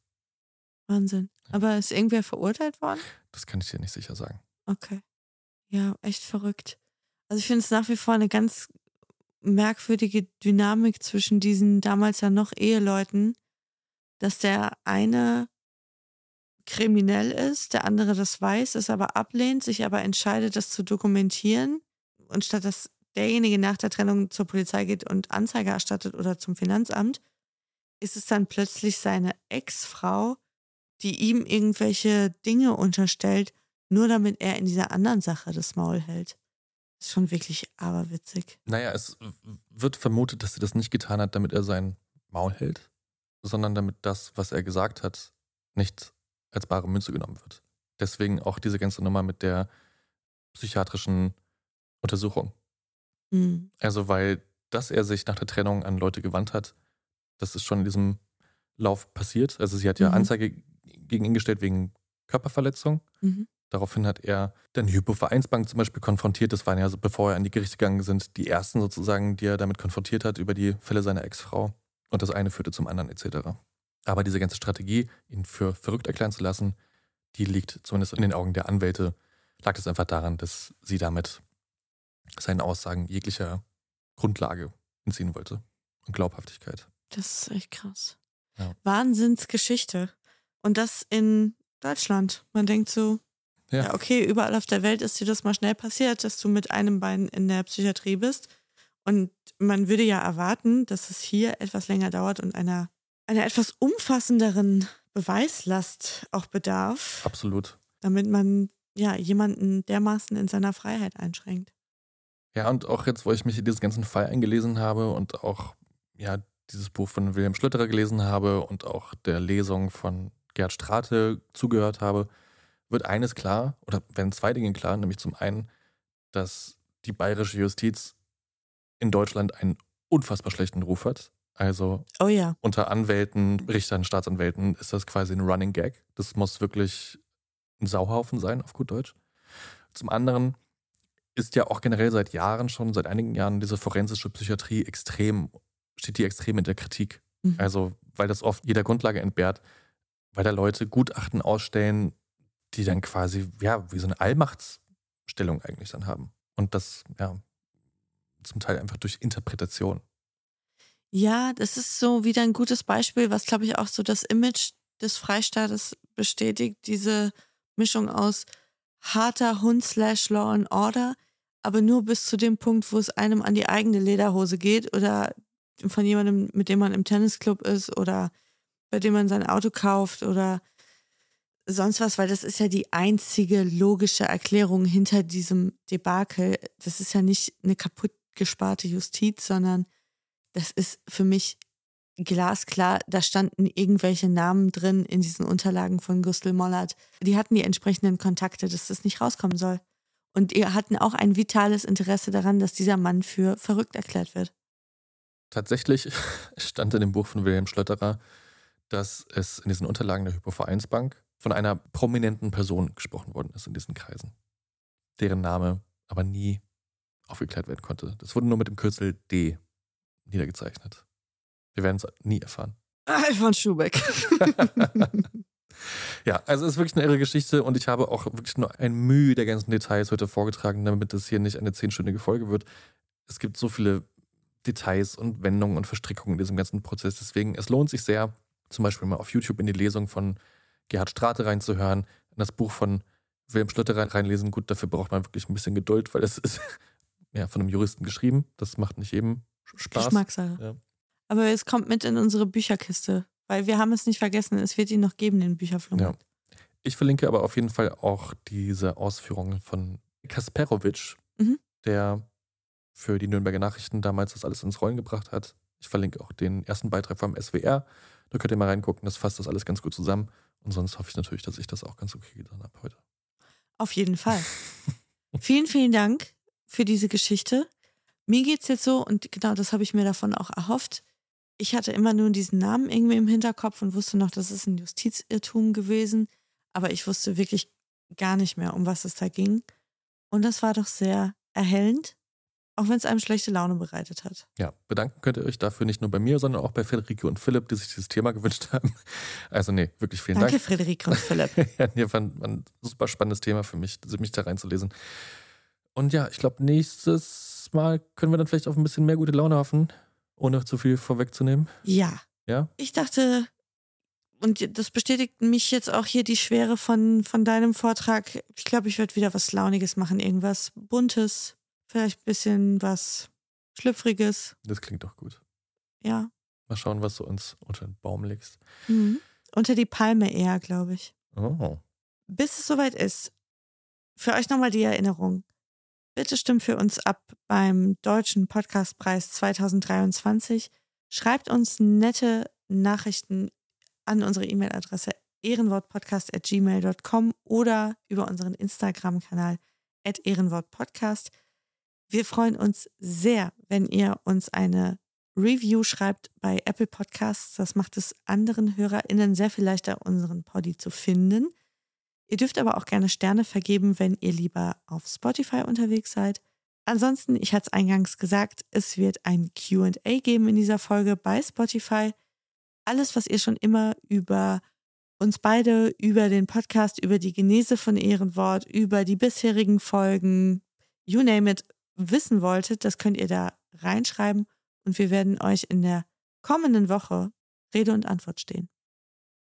Wahnsinn. Aber ist irgendwer verurteilt worden? Das kann ich dir nicht sicher sagen. Okay. Ja, echt verrückt. Also ich finde es nach wie vor eine ganz merkwürdige Dynamik zwischen diesen damals ja noch Eheleuten, dass der eine kriminell ist, der andere das weiß, es aber ablehnt, sich aber entscheidet, das zu dokumentieren. Und statt dass derjenige nach der Trennung zur Polizei geht und Anzeige erstattet oder zum Finanzamt, ist es dann plötzlich seine Ex-Frau, die ihm irgendwelche Dinge unterstellt, nur damit er in dieser anderen Sache das Maul hält. ist schon wirklich aberwitzig. Naja, es wird vermutet, dass sie das nicht getan hat, damit er sein Maul hält, sondern damit das, was er gesagt hat, nicht als bare Münze genommen wird. Deswegen auch diese ganze Nummer mit der psychiatrischen Untersuchung. Hm. Also, weil, dass er sich nach der Trennung an Leute gewandt hat, das ist schon in diesem Lauf passiert. Also, sie hat ja Mhm. Anzeige gegen ihn gestellt wegen Körperverletzung. Mhm. Daraufhin hat er dann die Hypo-Vereinsbank zum Beispiel konfrontiert. Das waren ja, so, bevor er an die Gerichte gegangen sind, die ersten sozusagen, die er damit konfrontiert hat über die Fälle seiner Ex-Frau. Und das eine führte zum anderen etc. Aber diese ganze Strategie, ihn für verrückt erklären zu lassen, die liegt zumindest in den Augen der Anwälte, lag es einfach daran, dass sie damit seinen Aussagen jeglicher Grundlage entziehen wollte und Glaubhaftigkeit. Das ist echt krass. Ja. Wahnsinnsgeschichte. Und das in Deutschland. Man denkt so, Ja. ja. okay, überall auf der Welt ist dir das mal schnell passiert, dass du mit einem Bein in der Psychiatrie bist. Und man würde ja erwarten, dass es hier etwas länger dauert und einer, einer etwas umfassenderen Beweislast auch bedarf, Absolut. damit man ja jemanden dermaßen in seiner Freiheit einschränkt. Ja, und auch jetzt, wo ich mich in diesen ganzen Fall eingelesen habe und auch ja dieses Buch von Wilhelm Schlütterer gelesen habe und auch der Lesung von Gerd Strate zugehört habe, wird eines klar, oder werden zwei Dinge klar, nämlich zum einen, dass die bayerische Justiz in Deutschland einen unfassbar schlechten Ruf hat. Also Oh ja. unter Anwälten, Richtern, Staatsanwälten ist das quasi ein Running Gag. Das muss wirklich ein Sauhaufen sein, auf gut Deutsch. Zum anderen ist ja auch generell seit Jahren schon, seit einigen Jahren, diese forensische Psychiatrie extrem, steht die extrem in der Kritik. Mhm. Also, weil das oft jeder Grundlage entbehrt, weil da Leute Gutachten ausstellen, die dann quasi, ja, wie so eine Allmachtsstellung eigentlich dann haben. Und das, ja, zum Teil einfach durch Interpretation. Ja, das ist so wieder ein gutes Beispiel, was, glaube ich, auch so das Image des Freistaates bestätigt. Diese Mischung aus harter Hund slash Law and Order, aber nur bis zu dem Punkt, wo es einem an die eigene Lederhose geht oder von jemandem, mit dem man im Tennisclub ist oder bei dem man sein Auto kauft oder sonst was, weil das ist ja die einzige logische Erklärung hinter diesem Debakel. Das ist ja nicht eine kaputt gesparte Justiz, sondern das ist für mich glasklar. Da standen irgendwelche Namen drin in diesen Unterlagen von Gustl Mollert. Die hatten die entsprechenden Kontakte, dass das nicht rauskommen soll. Und die hatten auch ein vitales Interesse daran, dass dieser Mann für verrückt erklärt wird. Tatsächlich (laughs) stand in dem Buch von Wilhelm Schlötterer, dass es in diesen Unterlagen der Hypovereinsbank von einer prominenten Person gesprochen worden ist in diesen Kreisen, deren Name aber nie aufgeklärt werden konnte. Das wurde nur mit dem Kürzel D niedergezeichnet. Wir werden es nie erfahren. (laughs) Alfons Schubeck. (laughs) Ja, also es ist wirklich eine irre Geschichte und ich habe auch wirklich nur ein Mühe der ganzen Details heute vorgetragen, damit es hier nicht eine zehnstündige Folge wird. Es gibt so viele Details und Wendungen und Verstrickungen in diesem ganzen Prozess. Deswegen, es lohnt sich sehr, zum Beispiel mal auf YouTube in die Lesung von Gerhard Strate reinzuhören, in das Buch von Wilhelm Schlötterer reinlesen. Gut, dafür braucht man wirklich ein bisschen Geduld, weil es ist (laughs) ja von einem Juristen geschrieben. Das macht nicht jedem Spaß. Geschmackssache. Ja. Aber es kommt mit in unsere Bücherkiste, weil wir haben es nicht vergessen. Es wird ihn noch geben, den Bücherflohmarkt. Ich verlinke aber auf jeden Fall auch diese Ausführungen von Kasperowitsch, Mhm. der für die Nürnberger Nachrichten damals das alles ins Rollen gebracht hat. Ich verlinke auch den ersten Beitrag vom SWR. Da könnt ihr mal reingucken, das fasst das alles ganz gut zusammen. Und sonst hoffe ich natürlich, dass ich das auch ganz okay getan habe heute. Auf jeden Fall. (laughs) vielen, vielen Dank für diese Geschichte. Mir geht es jetzt so, und genau das habe ich mir davon auch erhofft. Ich hatte immer nur diesen Namen irgendwie im Hinterkopf und wusste noch, das ist ein Justizirrtum gewesen. Aber ich wusste wirklich gar nicht mehr, um was es da ging. Und das war doch sehr erhellend, auch wenn es einem schlechte Laune bereitet hat. Ja, bedanken könnt ihr euch dafür nicht nur bei mir, sondern auch bei Friederike und Philipp, die sich dieses Thema gewünscht haben. Also nee, wirklich vielen Danke, Dank. Friederike und Philipp. (laughs) ja, nee, war ein, war ein super spannendes Thema für mich, mich da reinzulesen. Und ja, ich glaube, nächstes Mal können wir dann vielleicht auf ein bisschen mehr gute Laune hoffen, ohne zu viel vorwegzunehmen. Ja. Ja? Ich dachte, und das bestätigt mich jetzt auch hier die Schwere von, von deinem Vortrag. Ich glaube, ich werde wieder was Launiges machen, irgendwas Buntes, vielleicht ein bisschen was Schlüpfriges. Das klingt doch gut. Ja. Mal schauen, was du uns unter den Baum legst. Mhm. Unter die Palme eher, glaube ich. Oh. Bis es soweit ist, für euch nochmal die Erinnerung. Bitte stimmt für uns ab beim Deutschen Podcastpreis 2023. Schreibt uns nette Nachrichten an unsere E-Mail-Adresse ehrenwortpodcast.gmail.com oder über unseren Instagram-Kanal ehrenwortpodcast. Wir freuen uns sehr, wenn ihr uns eine Review schreibt bei Apple Podcasts. Das macht es anderen HörerInnen sehr viel leichter, unseren Poddy zu finden. Ihr dürft aber auch gerne Sterne vergeben, wenn ihr lieber auf Spotify unterwegs seid. Ansonsten, ich hatte es eingangs gesagt, es wird ein QA geben in dieser Folge bei Spotify. Alles, was ihr schon immer über uns beide, über den Podcast, über die Genese von Ehrenwort, über die bisherigen Folgen, you name it, wissen wolltet, das könnt ihr da reinschreiben und wir werden euch in der kommenden Woche Rede und Antwort stehen.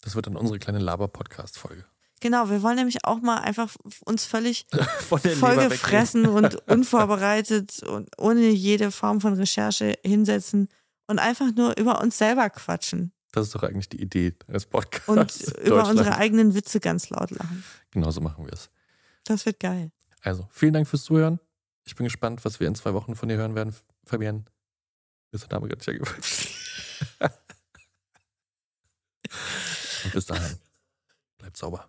Das wird dann unsere kleine Laber-Podcast-Folge. Genau, wir wollen nämlich auch mal einfach uns völlig (laughs) vollgefressen und (laughs) unvorbereitet und ohne jede Form von Recherche hinsetzen und einfach nur über uns selber quatschen Das ist doch eigentlich die Idee eines Podcasts. und über unsere eigenen Witze ganz laut lachen. Genauso machen wir es. Das wird geil. Also, vielen Dank fürs Zuhören. Ich bin gespannt, was wir in zwei Wochen von dir hören werden, Fabian. Ist der Name gerade nicht eingefallen. (laughs) Und bis dahin, bleibt sauber.